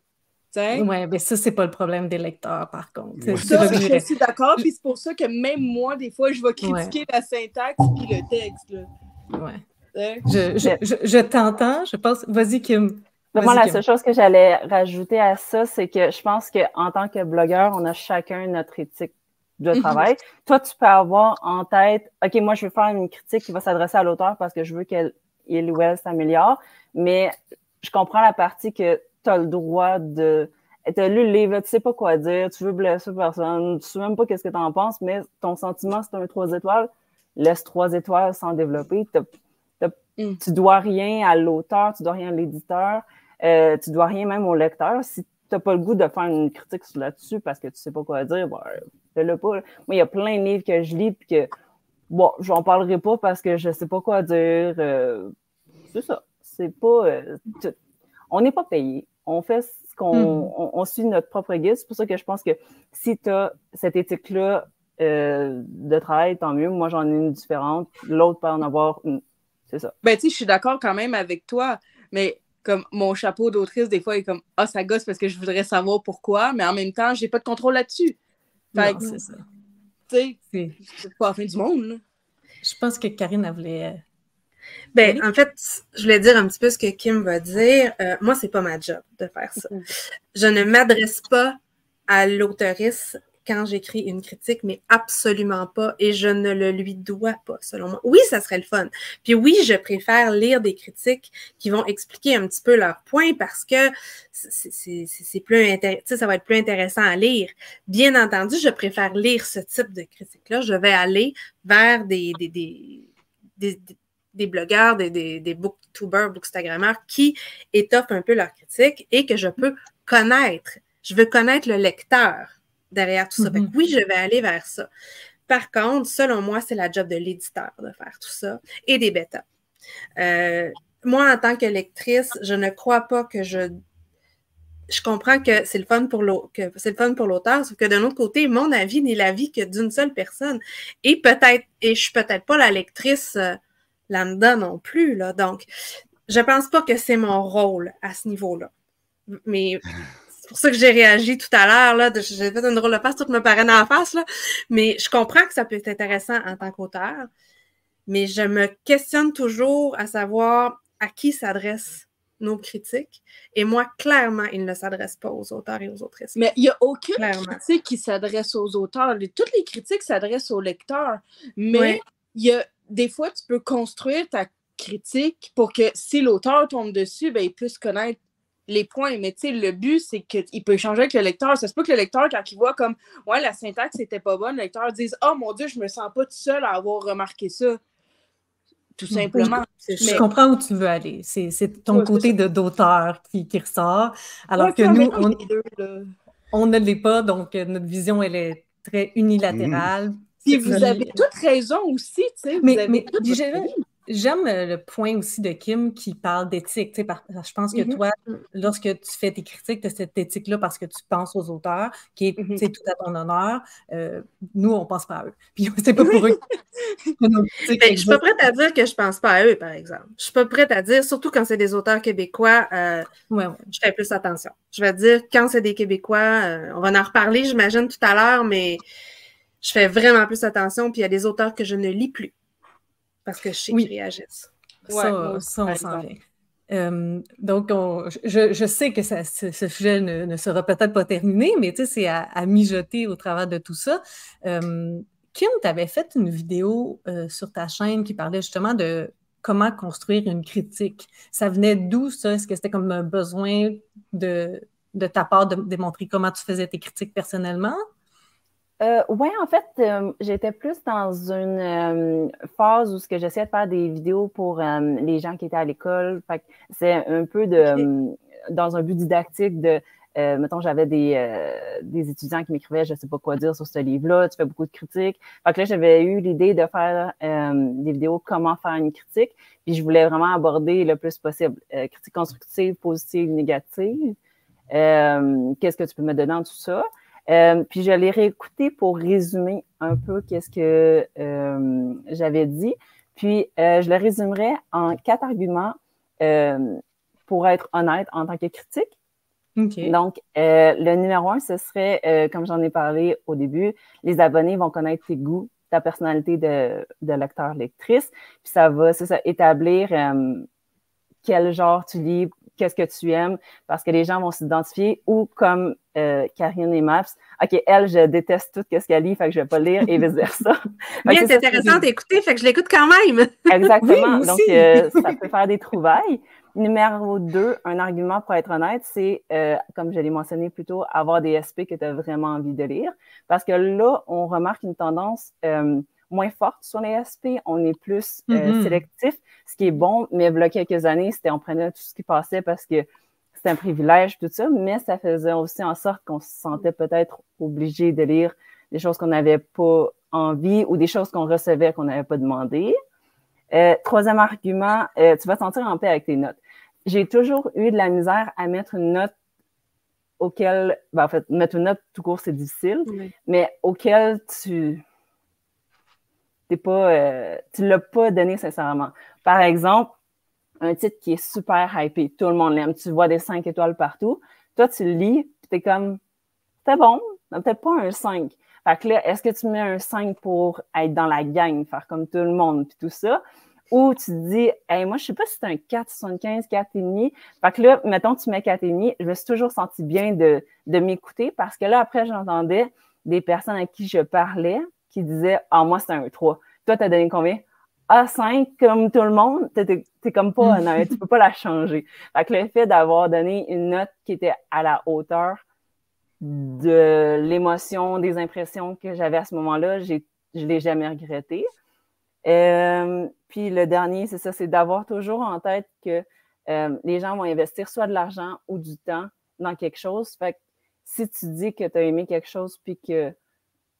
Speaker 1: Ouais, mais ça, c'est pas le problème des lecteurs, par contre. C'est-
Speaker 4: Ouais.
Speaker 2: Ça, je suis d'accord, puis c'est pour ça que même moi, des fois, je vais critiquer la syntaxe puis le texte. Là.
Speaker 1: Ouais. Je, je, je, je t'entends, je pense. Vas-y, Kim.
Speaker 3: Moi, la
Speaker 1: Kim.
Speaker 3: seule chose que j'allais rajouter à ça, c'est que je pense qu'en tant que blogueur, on a chacun notre éthique de
Speaker 2: Mhm.
Speaker 3: travail. Toi, tu peux avoir en tête, OK, moi, je veux faire une critique qui va s'adresser à l'auteur parce que je veux qu'elle il ou elle s'améliore, mais je comprends la partie que tu as le droit de... Tu as lu le livre, tu sais pas quoi dire, tu veux blesser personne, tu sais même pas qu'est-ce que tu en penses, mais ton sentiment, c'est un trois étoiles. Laisse trois étoiles sans développer. T'as- t'as-
Speaker 2: Mm.
Speaker 3: Tu dois rien à l'auteur, tu dois rien à l'éditeur. Euh, tu dois rien même au lecteur. Si tu n'as pas le goût de faire une critique là-dessus parce que tu sais pas quoi dire, ben, fais-le pas. Moi, il y a plein de livres que je lis puis que, bon, j'en parlerai pas parce que je sais pas quoi dire. Euh, c'est ça. C'est pas. euh, on n'est pas payé. On fait ce qu'on.
Speaker 1: Mhm.
Speaker 3: On, on suit notre propre guide. C'est pour ça que je pense que si tu as cette éthique-là euh, de travail, tant mieux. Moi, j'en ai une différente. L'autre peut en avoir une. C'est ça.
Speaker 2: Ben, tu sais, je suis d'accord quand même avec toi, mais comme mon chapeau d'autrice, des fois, est comme Ah, ça gosse parce que je voudrais savoir pourquoi, mais en même temps, j'ai pas de contrôle là-dessus. Fait
Speaker 1: Non,
Speaker 2: que,
Speaker 1: c'est ça.
Speaker 2: tu sais,
Speaker 1: C'est-
Speaker 2: c'est pas la fin du monde. là.
Speaker 1: Je pense que Karine, elle voulait.
Speaker 5: Ben, en fait, je voulais dire un petit peu ce que Kim va dire. Euh, moi, c'est pas ma job de faire ça. Je ne m'adresse pas à l'auteurice quand j'écris une critique, mais absolument pas. Et je ne le lui dois pas, selon moi. Oui, ça serait le fun. Puis oui, je préfère lire des critiques qui vont expliquer un petit peu leurs points parce que c'est- plus ça va être plus intéressant à lire. Bien entendu, je préfère lire ce type de critique-là. Je vais aller vers des, des, des, des- des- blogueurs, des, des, des booktubers, bookstagrammeurs qui étoffent un peu leur critique et que je peux connaître. Je veux connaître le lecteur derrière tout ça. Mm-hmm. oui, je vais aller vers ça. Par contre, selon moi, c'est la job de l'éditeur de faire tout ça et des bêtas. Euh, moi, en tant que lectrice, je ne crois pas que je. Je comprends que c'est le fun pour l'auteur, sauf que d'un autre côté, mon avis n'est l'avis que d'une seule personne. Et peut-être, et je suis peut-être pas la lectrice euh, là-dedans non plus. Là. Donc, je pense pas que c'est mon rôle à ce niveau-là. Mais c'est pour ça que j'ai réagi tout à l'heure. Là, j'ai fait une drôle de face, tout me paraît la face. Là. Mais je comprends que ça peut être intéressant en tant qu'auteur. Mais je me questionne toujours à savoir à qui s'adressent nos critiques. Et moi, clairement, ils ne s'adressent pas aux auteurs et aux autrices.
Speaker 2: Mais il n'y a aucune critique qui s'adresse aux auteurs. Toutes les critiques s'adressent aux lecteurs. Mais il y a des fois, tu peux construire ta critique pour que si l'auteur tombe dessus, ben, il puisse connaître les points. Mais tu sais, le but, c'est qu'il peut échanger avec le lecteur. Ça se peut que le lecteur, quand il voit comme Ouais, la syntaxe n'était pas bonne, le lecteur dise Oh mon Dieu, je me sens pas tout seul à avoir remarqué ça. Tout mm. simplement.
Speaker 1: Je comprends où tu veux aller. C'est ton côté d'auteur qui, qui, ressort. Alors que nous, on, ne l'est pas, donc euh, notre vision, elle est très unilatérale.
Speaker 2: Puis vous avez toute raison aussi, tu sais.
Speaker 1: Mais, mais J'aime euh, le point aussi de Kim qui parle d'éthique. Je pense que mm-hmm. toi, lorsque tu fais tes critiques, tu as cette éthique-là parce que tu penses aux auteurs, qui est mm-hmm. tout à ton honneur. Euh, nous, on ne pense pas à eux. Puis c'est pas pour eux.
Speaker 5: Ben, je ne suis pas prête à dire que je ne pense pas à eux, par exemple. Je ne suis pas prête à dire, surtout quand c'est des auteurs québécois, euh, je fais plus attention. Je vais dire, quand c'est des Québécois, on va en reparler, j'imagine, tout à l'heure, mais je fais vraiment plus attention. Puis il y a des auteurs que je ne lis plus parce que je sais qu'ils réagissent.
Speaker 1: ça, on s'en vient. Euh, donc, je, sais que ce, sujet ne, sera peut-être pas terminé, mais c'est à, mijoter au travers de tout ça. Euh, Kim, tu avais fait une vidéo euh, sur ta chaîne qui parlait justement de comment construire une critique. Ça venait d'où ça? Est-ce que c'était comme un besoin de, de ta part de démontrer comment tu faisais tes critiques personnellement?
Speaker 3: Euh, oui, en fait, euh, j'étais plus dans une euh, phase où j'essayais de faire des vidéos pour les gens qui étaient à l'école. C'est un peu de dans un but didactique de mettons, j'avais des, des étudiants qui m'écrivaient je ne sais pas quoi dire sur ce livre-là, tu fais beaucoup de critiques. Fait que là, j'avais eu l'idée de faire des vidéos comment faire une critique. Puis je voulais vraiment aborder le plus possible. critique constructive, positive, négative. Qu'est-ce que tu peux me donner en tout ça? Euh, puis je l'ai réécouté pour résumer un peu qu'est-ce que euh, j'avais dit. Puis euh, je le résumerai en quatre arguments pour être honnête en tant que critique. Donc, le numéro un, ce serait, comme j'en ai parlé au début, les abonnés vont connaître tes goûts, ta personnalité de, de lecteur-lectrice. Puis ça va, c'est ça, établir quel genre tu lis, qu'est-ce que tu aimes, parce que les gens vont s'identifier, ou comme euh, Karine et Maps, OK, elle, je déteste tout ce qu'elle lit, fait que je vais pas lire et vice-versa.
Speaker 5: Bien, c'est intéressant d'écouter, fait que je l'écoute quand même.
Speaker 3: Exactement. Donc, euh, ça peut faire des trouvailles. Numéro deux, un argument pour être honnête, c'est, euh, comme je l'ai mentionné plus tôt, avoir des SP que tu as vraiment envie de lire. Parce que là, on remarque une tendance euh, moins forte sur les SP, on est plus euh, mm-hmm. sélectif, ce qui est bon, mais il y a quelques années, c'était on prenait tout ce qui passait parce que c'était un privilège, tout ça, mais ça faisait aussi en sorte qu'on se sentait peut-être obligé de lire des choses qu'on n'avait pas envie ou des choses qu'on recevait qu'on n'avait pas demandé. Euh, troisième argument, euh, tu vas te sentir en paix avec tes notes. J'ai toujours eu de la misère à mettre une note auquel, ben, en fait, mettre une note tout court, c'est difficile, mais auquel tu, t'es pas, euh, tu l'as pas donné sincèrement. Par exemple, un titre qui est super hypé, tout le monde l'aime, tu vois des 5 étoiles partout. Toi, tu le lis, puis t'es comme, c'est bon, peut-être pas un 5. Fait que là, est-ce que tu mets un 5 pour être dans la gang, faire comme tout le monde, puis tout ça? Ou tu te dis, hey, moi, je sais pas si c'est un 4,75, 4,5. Fait que là, mettons, tu mets 4,5, je me suis toujours senti bien de, de m'écouter parce que là, après, j'entendais des personnes à qui je parlais qui disait Ah, moi, c'est un 3. Toi, t'as donné combien? Ah, 5, comme tout le monde, t'es comme pas honnête, tu peux pas la changer. Fait que le fait d'avoir donné une note qui était à la hauteur de l'émotion, des impressions que j'avais à ce moment-là, je l'ai jamais regretté. Euh, puis le dernier, c'est ça, c'est d'avoir toujours en tête que euh, les gens vont investir soit de l'argent ou du temps dans quelque chose. Fait que si tu dis que tu as aimé quelque chose puis que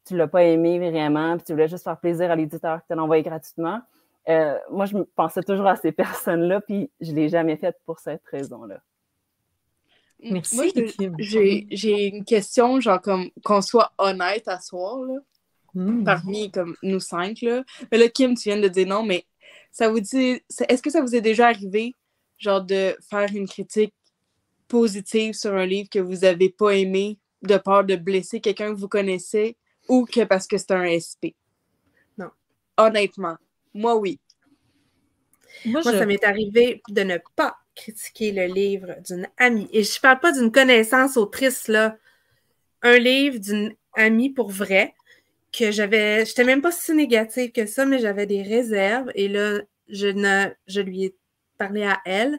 Speaker 3: tu ne l'as pas aimé vraiment, puis tu voulais juste faire plaisir à l'éditeur qui te envoyé gratuitement, euh, moi, je pensais toujours à ces personnes-là, puis je ne l'ai jamais fait pour cette raison-là.
Speaker 2: Merci. J'ai une question, genre comme qu'on soit honnête à soi, là, hmm. parmi comme nous cinq. Là. Mais là, Kim, tu viens de dire non, mais ça vous dit. Est-ce que ça vous est déjà arrivé, genre, de faire une critique positive sur un livre que vous n'avez pas aimé de peur de blesser quelqu'un que vous connaissez ou que parce que c'est un SP?
Speaker 5: Non.
Speaker 2: Honnêtement, moi, oui.
Speaker 5: Moi, ça m'est arrivé de ne pas critiquer le livre d'une amie. Et je ne parle pas d'une connaissance autrice, là. Un livre d'une amie pour vrai, que j'avais. Je n'étais même pas si négative que ça, mais j'avais des réserves. Et là, je, ne, je lui ai parlé à elle.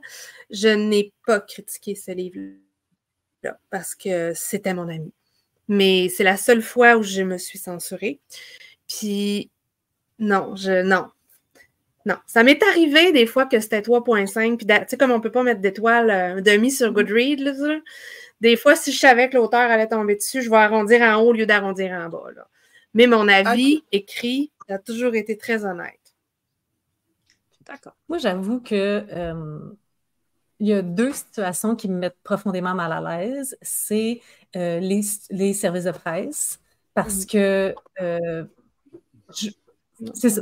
Speaker 5: Je n'ai pas critiqué ce livre-là parce que c'était mon ami. Mais c'est la seule fois où je me suis censurée. Puis, non, je, non, non, ça m'est arrivé des fois que c'était 3.5, puis tu sais, comme on ne peut pas mettre d'étoiles euh, demi sur Goodreads, des fois, si je savais que l'auteur allait tomber dessus, je vais arrondir en haut au lieu d'arrondir en bas. Mais mon avis écrit a toujours été très honnête.
Speaker 1: D'accord. Moi, j'avoue que euh, il y a deux situations qui me mettent profondément mal à l'aise. C'est euh, les, services de presse, parce mm. que je, c'est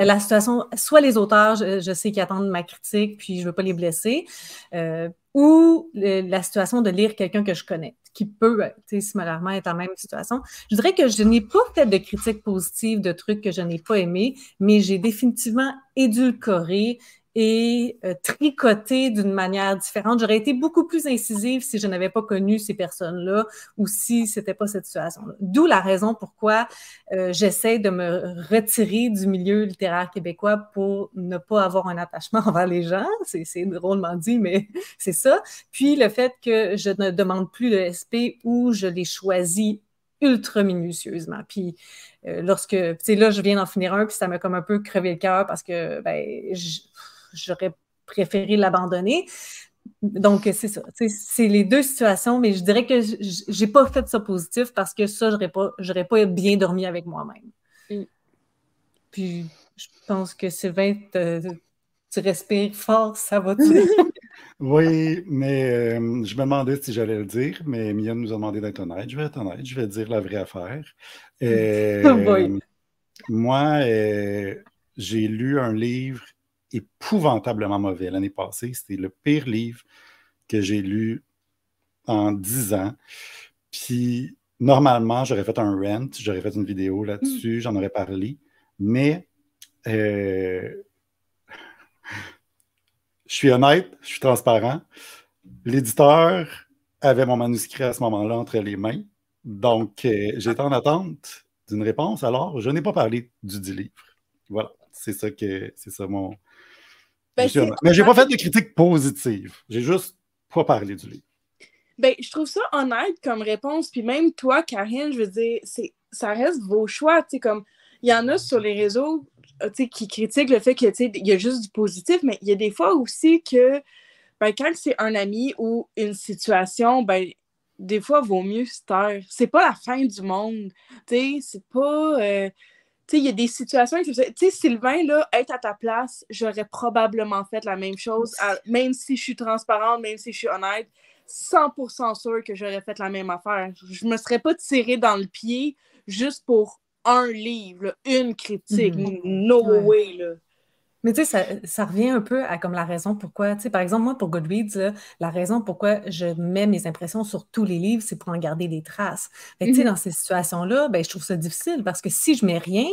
Speaker 1: la, situation, soit les auteurs, je, sais qu'ils attendent ma critique, puis je ne veux pas les blesser, euh, ou la situation de lire quelqu'un que je connais, qui peut, similairement, être en même situation. Je dirais que je n'ai pas fait de critiques positives de trucs que je n'ai pas aimés, mais j'ai définitivement édulcoré et euh, tricoter d'une manière différente. J'aurais été beaucoup plus incisive si je n'avais pas connu ces personnes-là ou si c'était pas cette situation-là. D'où la raison pourquoi euh, j'essaie de me retirer du milieu littéraire québécois pour ne pas avoir un attachement envers les gens. C'est drôlement dit, mais c'est ça. Puis le fait que je ne demande plus de SP ou je les choisis ultra minutieusement. Puis euh, lorsque, tu sais, là, je viens d'en finir un, puis ça m'a comme un peu crevé le cœur parce que, ben, je, j'aurais préféré l'abandonner. Donc, c'est ça. C'est les deux situations, mais je dirais que j'ai pas fait ça positif parce que ça, j'aurais pas, pas bien dormi avec moi-même. Mm. Puis, je pense que Sylvain, tu respires fort, ça va-tu?
Speaker 4: oui, mais euh, je me demandais si j'allais le dire, mais Mia nous a demandé d'être honnête. Je vais être honnête, je vais dire la vraie affaire. Euh, moi, euh, j'ai lu un livre épouvantablement mauvais l'année passée. C'était le pire livre que j'ai lu en dix ans. Puis, normalement, j'aurais fait un rent, j'aurais fait une vidéo là-dessus, mm. j'en aurais parlé. Mais, euh, je suis honnête, je suis transparent. L'éditeur avait mon manuscrit à ce moment-là entre les mains. Donc, euh, j'étais en attente d'une réponse. Alors, je n'ai pas parlé du dit livre. Voilà, c'est ça que c'est ça mon, ben, mais j'ai pas fait de critiques positives. J'ai juste pas parlé du livre.
Speaker 2: Ben, je trouve ça honnête comme réponse. Puis même toi, Karine, je veux dire, ça reste vos choix. Comme il y en a sur les réseaux qui critiquent le fait qu'il y a juste du positif, mais il y a des fois aussi que ben, quand c'est un ami ou une situation, ben, des fois, il vaut mieux se taire. C'est pas la fin du monde. C'est pas. Euh, il y a des situations, tu sais, Sylvain, là, être à ta place, j'aurais probablement fait la même chose, même si je suis transparente, même si je suis honnête, 100% sûr que j'aurais fait la même affaire. Je me serais pas tiré dans le pied juste pour un livre, une critique. Mm-hmm. No way, là.
Speaker 1: Mais tu sais, ça, revient un peu à comme la raison pourquoi, tu sais, par exemple, moi, pour Goodreads, la raison pourquoi je mets mes impressions sur tous les livres, c'est pour en garder des traces. Mais tu sais, mm-hmm. dans ces situations-là, ben, je trouve ça difficile parce que si je mets rien,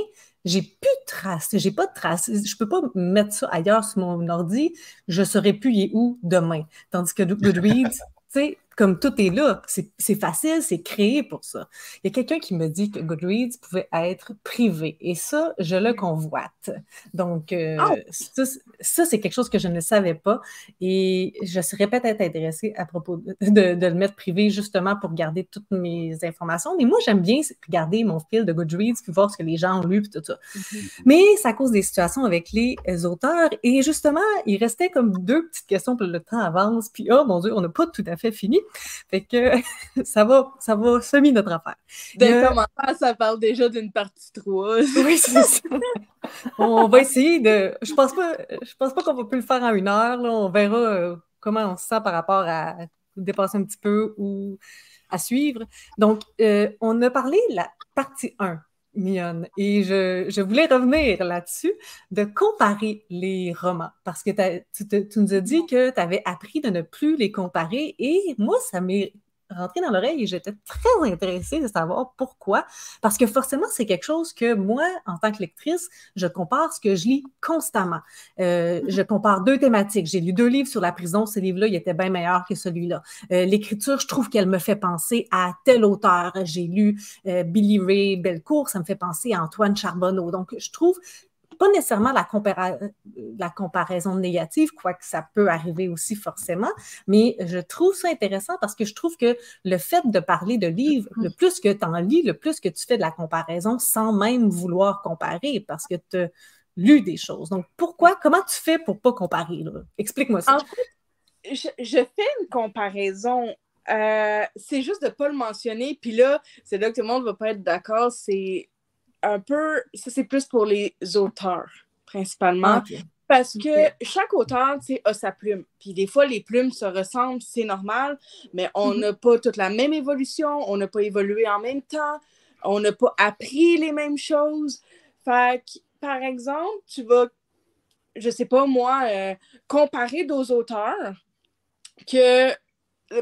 Speaker 1: j'ai plus de traces, j'ai pas de traces. Je peux pas mettre ça ailleurs sur mon ordi, je saurais plus y est où demain. Tandis que Goodreads, tu sais, comme tout est là. C'est facile, c'est créé pour ça. Il y a quelqu'un qui me dit que Goodreads pouvait être privé. Et ça, je le convoite. Donc, euh, ah ça, c'est quelque chose que je ne savais pas. Et je serais peut-être intéressée à propos de, le mettre privé justement pour garder toutes mes informations. Mais moi, j'aime bien regarder mon fil de Goodreads puis voir ce que les gens ont lu puis tout ça. Mm-hmm. Mais c'est à cause des situations avec les auteurs. Et justement, il restait comme deux petites questions pour le temps avance. Puis, oh mon Dieu, on n'a pas tout à fait fini. Fait que ça va, ça va semi notre affaire.
Speaker 2: De commentaires, ça parle déjà d'une partie 3.
Speaker 1: oui, c'est ça. on va essayer de. Je pense pas, je pense pas qu'on va plus le faire en une heure. Là. On verra euh, comment on se sent par rapport à dépasser un petit peu ou à suivre. Donc, euh, on a parlé la partie 1 Mion. Et je, voulais revenir là-dessus, de comparer les romans, parce que tu, tu, nous as dit que tu avais appris de ne plus les comparer, et moi, ça m'est rentré dans l'oreille et j'étais très intéressée de savoir pourquoi. Parce que forcément, c'est quelque chose que moi, en tant que lectrice, je compare ce que je lis constamment. Euh, je compare deux thématiques. J'ai lu deux livres sur la prison. Ce livre-là, il était bien meilleur que celui-là. Euh, l'écriture, je trouve qu'elle me fait penser à tel auteur. J'ai lu euh, Billy Ray Belcourt, ça me fait penser à Antoine Charbonneau. Donc, je trouve pas nécessairement la, la comparaison négative, quoique ça peut arriver aussi forcément, mais je trouve ça intéressant parce que je trouve que le fait de parler de livres, le plus que tu en lis, le plus que tu fais de la comparaison sans même vouloir comparer parce que tu as lu des choses. Donc, pourquoi, comment tu fais pour pas comparer? Explique-moi ça.
Speaker 2: En fait, je, fais une comparaison euh, c'est juste de ne pas le mentionner. Puis là, c'est là que tout le monde ne va pas être d'accord. C'est un peu, ça c'est plus pour les auteurs, principalement. Parce que chaque auteur a sa plume. Puis des fois, les plumes se ressemblent, c'est normal, mais on mhm. n'a pas toute la même évolution, on n'a pas évolué en même temps, on n'a pas appris les mêmes choses. Fait que, par exemple, tu vas, je sais pas moi, euh, comparer d'autres auteurs que,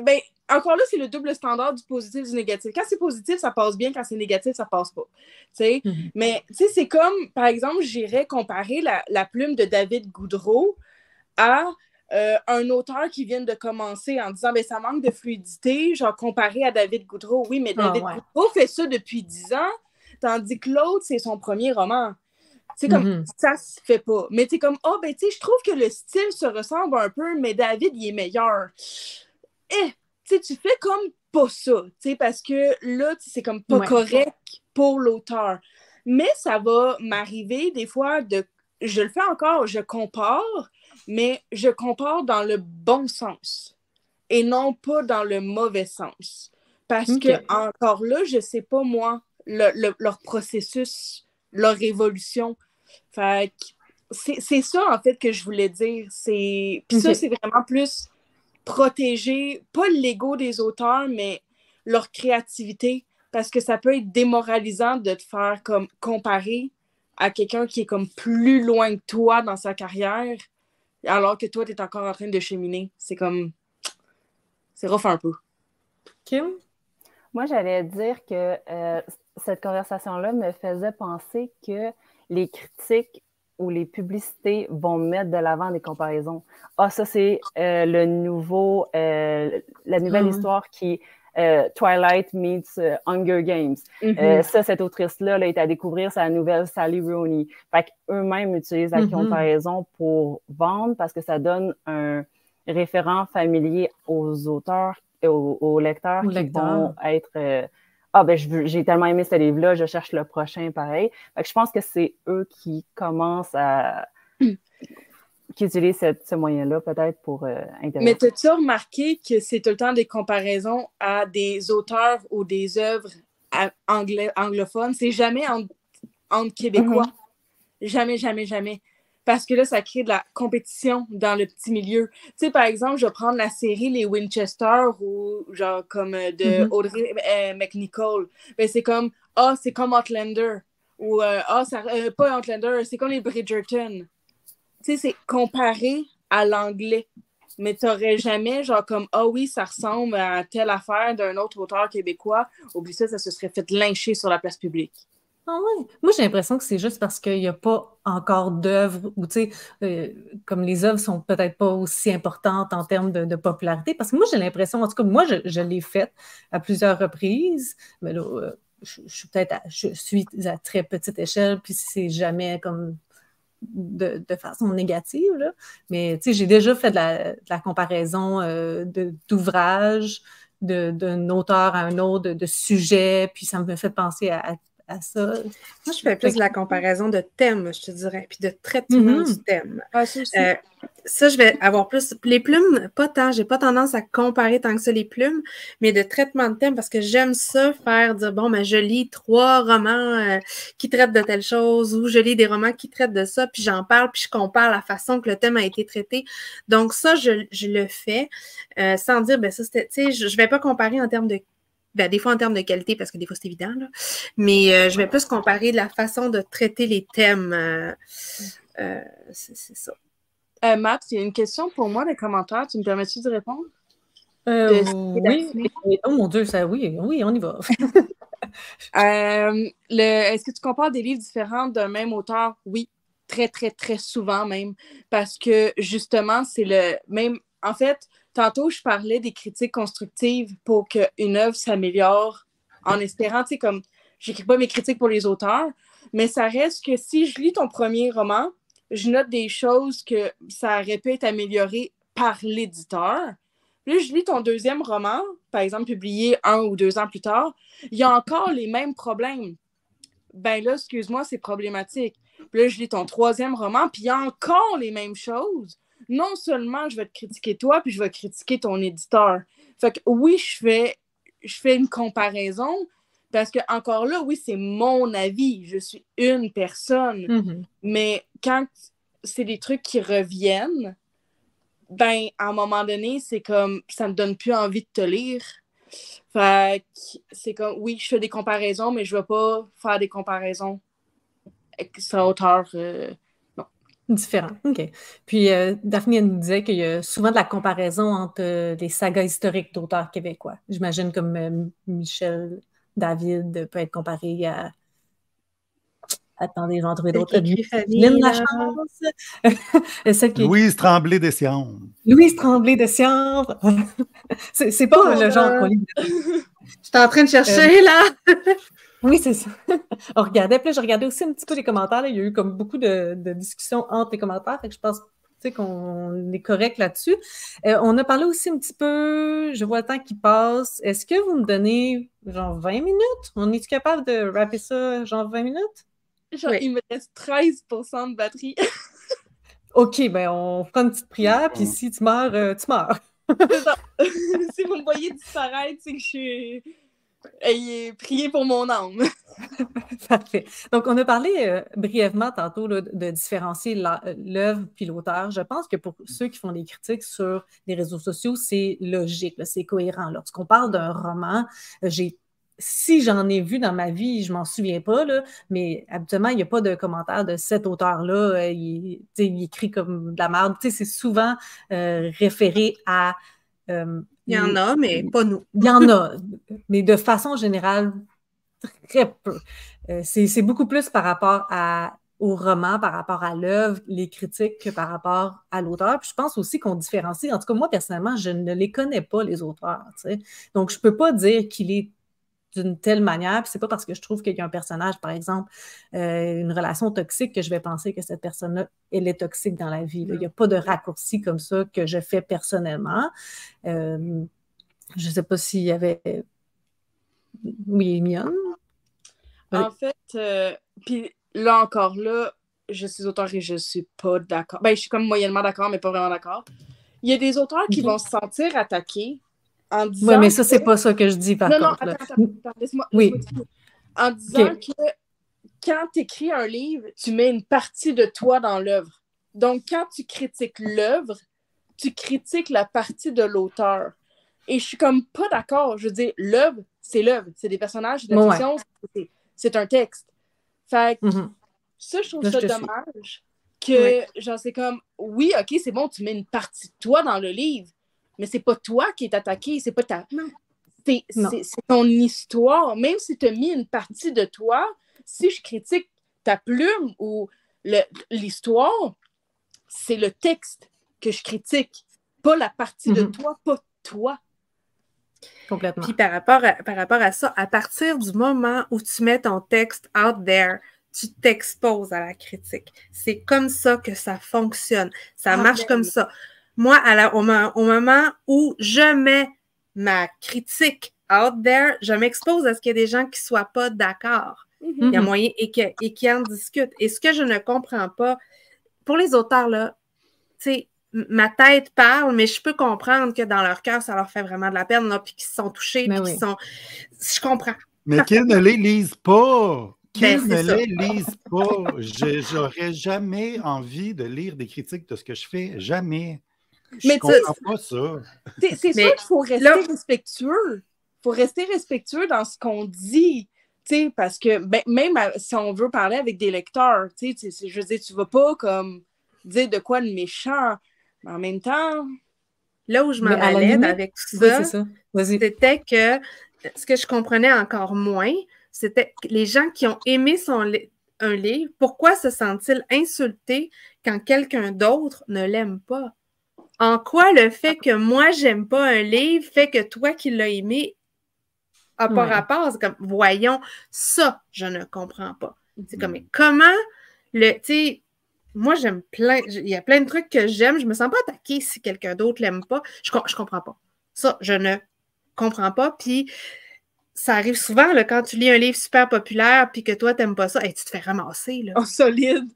Speaker 2: ben, encore là, c'est le double standard du positif et du négatif. Quand c'est positif, ça passe bien. Quand c'est négatif, ça passe pas. Mhm. Mais c'est comme, par exemple, j'irais comparer la, plume de David Goudreau à euh, un auteur qui vient de commencer en disant ben, ça manque de fluidité, genre comparé à David Goudreau. Oui, mais ah, David Goudreau fait ça depuis dix ans, tandis que l'autre, c'est son premier roman. C'est comme mhm. ça se fait pas. Mais tu comme, oh, ben, tu sais, je trouve que le style se ressemble un peu, mais David, il est meilleur. Eh, tu fais comme pas ça, parce que là, c'est comme pas correct pour l'auteur. Mais ça va m'arriver des fois de. Je le fais encore, je compare, mais je compare dans le bon sens et non pas dans le mauvais sens. Parce que, encore là, je sais pas, moi, leur processus, leur évolution. Fait c'est ça, en fait, que je voulais dire. Puis ça, c'est vraiment plus protéger, pas l'ego des auteurs, mais leur créativité, parce que ça peut être démoralisant de te faire comme comparer à quelqu'un qui est comme plus loin que toi dans sa carrière, alors que toi, tu es encore en train de cheminer. C'est comme. C'est rough un peu.
Speaker 3: Kim? Moi, j'allais dire que euh, cette conversation-là me faisait penser que les critiques où les publicités vont mettre de l'avant des comparaisons. Ah, ça, c'est euh, le nouveau, euh, la nouvelle ah histoire qui euh, Twilight meets Hunger Games. Mm-hmm. ça, cette autrice-là là, est à découvrir sa nouvelle Sally Rooney. Fait qu'eux-mêmes utilisent la mm-hmm. comparaison pour vendre parce que ça donne un référent familier aux auteurs, aux, aux lecteurs qui vont être ah ben j'ai tellement aimé ce livre-là, je cherche le prochain pareil. je pense que c'est eux qui commencent à qui utilisent ce moyen-là peut-être pour euh,
Speaker 2: Mais as-tu remarqué que c'est tout le temps des comparaisons à des auteurs ou des œuvres anglophones? C'est jamais entre, Québécois. Mm-hmm. Jamais, jamais, jamais parce que là, ça crée de la compétition dans le petit milieu. Tu sais, par exemple, je vais prendre la série Les Winchester ou genre comme euh, de mm-hmm. Audrey euh, McNichol. Ben, c'est comme, ah, c'est comme Outlander. Ou, euh, ah, ça, pas Outlander, c'est comme les Bridgerton. Tu sais, c'est comparé à l'anglais. Mais tu n'aurais jamais, genre, comme, ah oui, ça ressemble à telle affaire d'un autre auteur québécois. Oublie ça, ça se serait fait lyncher sur la place publique.
Speaker 1: Ah. Moi, j'ai l'impression que c'est juste parce qu'il n'y a pas encore d'œuvres, ou tu sais, euh, comme les œuvres sont peut-être pas aussi importantes en termes de, popularité, parce que moi, j'ai l'impression, en tout cas, moi, je, l'ai faite à plusieurs reprises, mais là, euh, je, suis peut-être, je suis à très petite échelle, puis c'est jamais comme de, façon négative, là. mais tu sais, j'ai déjà fait de la, comparaison euh, d'ouvrages, d'un auteur à un autre, de, sujets, puis ça me fait penser à à ça.
Speaker 5: Moi, je fais plus de la comparaison de thèmes, je te dirais, puis de traitement mm-hmm. du thème.
Speaker 2: Ah,
Speaker 5: euh, ça, je vais avoir plus. Les plumes, pas tant. J'ai pas tendance à comparer tant que ça les plumes, mais de traitement de thème parce que j'aime ça faire dire bon, ben, je lis trois romans euh, qui traitent de telle chose ou je lis des romans qui traitent de ça, puis j'en parle, puis je compare la façon que le thème a été traité. Donc, ça, je, le fais euh, sans dire, ben, ça, c'était. Tu sais, je, je vais pas comparer en termes de ben, des fois en termes de qualité, parce que des fois c'est évident, là. mais euh, je vais plus comparer la façon de traiter les thèmes. Euh, euh, c'est ça.
Speaker 2: Matt, il y a une question pour moi, les commentaires. Tu me permets-tu de répondre?
Speaker 1: oui. Oh mon Dieu, ça, oui, oui, on y va.
Speaker 2: Est-ce que tu compares des livres différents d'un même auteur? Oui, très, très, très souvent même. Parce que justement, c'est le même. En fait, Tantôt, je parlais des critiques constructives pour qu'une œuvre s'améliore en espérant, tu sais, comme j'écris pas mes critiques pour les auteurs, mais ça reste que si je lis ton premier roman, je note des choses que ça aurait pu être amélioré par l'éditeur. Puis je lis ton deuxième roman, par exemple publié un ou deux ans plus tard, il y a encore les mêmes problèmes. Ben là, excuse-moi, c'est problématique. Puis là, je lis ton troisième roman, puis il y a encore les mêmes choses non seulement je vais te critiquer toi, puis je vais critiquer ton éditeur. Fait que oui, je fais, je fais une comparaison parce que encore là, oui, c'est mon avis. Je suis une personne.
Speaker 1: Mm-hmm.
Speaker 2: Mais quand c'est des trucs qui reviennent, ben, à un moment donné, c'est comme ça me donne plus envie de te lire. Fait que c'est comme oui, je fais des comparaisons, mais je ne vais pas faire des comparaisons extra hauteur. Euh,
Speaker 1: Différent. OK. Puis euh, Daphne nous disait qu'il y a souvent de la comparaison entre euh, les sagas historiques d'auteurs québécois. J'imagine comme euh, Michel David peut être comparé à. Attendez, j'en trouver d'autres.
Speaker 5: Lynn Lachance.
Speaker 4: Louise Tremblay des Sciences.
Speaker 1: Louise Tremblay des Sciences. c'est pas le genre qu'on lit.
Speaker 5: Je suis en train de chercher, là.
Speaker 1: Oui, c'est ça. on regardait, puis là, j'ai regardé aussi un petit peu les commentaires. Il y a eu comme beaucoup de, discussions entre les commentaires, fait que je pense qu'on est correct là-dessus. Euh, on a parlé aussi un petit peu, je vois le temps qui passe. Est-ce que vous me donnez genre 20 minutes? On est-tu capable de rapper ça genre 20 minutes?
Speaker 2: Genre, il me reste 13% de batterie.
Speaker 1: OK, ben on fera une petite prière, puis si tu meurs, euh, tu meurs.
Speaker 2: si vous me voyez disparaître, c'est que je suis Ayez prié pour mon âme.
Speaker 1: Parfait. Donc, on a parlé euh, brièvement tantôt de différencier l'œuvre puis l'auteur. Je pense que pour ceux qui font des critiques sur les réseaux sociaux, c'est logique, c'est cohérent. Lorsqu'on parle d'un roman, j'ai si j'en ai vu dans ma vie, je m'en souviens pas, là, mais habituellement, il n'y a pas de commentaire de cet auteur-là. Euh, il, écrit comme de la merde. C'est souvent euh, référé à
Speaker 5: il y en a, mais pas nous.
Speaker 1: Il y en a, mais de façon générale, très peu. Euh, c'est beaucoup plus par rapport à, au roman, par rapport à l'œuvre, les critiques, que par rapport à l'auteur. Puis je pense aussi qu'on différencie. En tout cas, moi, personnellement, je ne les connais pas, les auteurs. Donc, je ne peux pas dire qu'il est d'une telle manière. Puis c'est pas parce que je trouve qu'il y a un personnage, par exemple, euh, une relation toxique, que je vais penser que cette personne-là, elle est toxique dans la vie. Il n'y a pas de raccourci comme ça que je fais personnellement. Euh, je ne sais pas s'il y avait. Oui, Mion.
Speaker 2: En fait, euh, puis là encore, là, je suis auteur et je suis pas d'accord. Ben, je suis comme moyennement d'accord, mais pas vraiment d'accord. Il y a des auteurs qui vont se sentir attaqués
Speaker 1: oui, mais ça, c'est pas ça que je dis, par contre. Non, attends,
Speaker 2: attends, laisse-moi. Oui. en disant que quand tu écris un livre, tu mets une partie de toi dans l'œuvre. Donc, quand tu critiques l'œuvre, tu critiques la partie de l'auteur. Et je suis comme pas d'accord. Je veux dire, l'œuvre, c'est l'œuvre. C'est des personnages, c'est fiction, c'est un texte. Fait que mm-hmm. ça, je trouve ça dommage. Que, genre, c'est comme, oui, OK, c'est bon, tu mets une partie de toi dans le livre, mais c'est pas toi qui es attaqué, c'est pas ta. C'est ton histoire. Même si tu as mis une partie de toi, si je critique ta plume ou l'histoire, c'est le texte que je critique, pas la partie de mhm. toi, pas toi.
Speaker 5: Complètement. Puis par rapport, à, par rapport à ça, à partir du moment où tu mets ton texte out there, tu t'exposes à la critique. C'est comme ça que ça fonctionne. Ça ah, marche ben comme ça. Moi, à au, au, moment où je mets ma critique out there, je m'expose à ce qu'il y ait des gens qui ne soient pas d'accord. Mm-hmm. Il y a moyen et, et qui en discutent. Et ce que je ne comprends pas, pour les auteurs, là, tu sais, ma tête parle, mais je peux comprendre que dans leur cœur, ça leur fait vraiment de la peine, là, puis qu'ils se sont touchés, puis qu'ils sont. Je comprends.
Speaker 4: Mais qu'ils ne les lisent pas. Qu'ils ben, ne les lisent pas. J'aurais jamais envie de lire des critiques de ce que je fais. Jamais. Je mais comprends pas ça.
Speaker 2: C'est sûr qu'il faut rester respectueux. Il faut rester respectueux dans ce qu'on dit. parce que ben, même si on veut parler avec des lecteurs, je veux dire, tu ne vas pas comme dire de quoi de méchant, mais en même temps.
Speaker 5: Là où je m'en allais avec tout ça, c'était que ce que je comprenais encore moins, c'était les gens qui ont aimé son un livre, pourquoi se sentent-ils insultés quand quelqu'un d'autre ne l'aime pas? En quoi le fait que moi, j'aime pas un livre fait que toi qui l'as aimé n'a pas rapport? C'est comme, voyons, ça, je ne comprends pas. C'est comme, mais comment le, tu sais, moi, j'aime plein, il y a plein de trucs que j'aime, je me sens pas attaquée si quelqu'un d'autre l'aime pas. Je, je comprends pas. Ça, je ne comprends pas. Puis, ça arrive souvent là, quand tu lis un livre super populaire puis que toi, tu n'aimes pas ça, et tu te fais ramasser. Là.
Speaker 2: Oh, solide!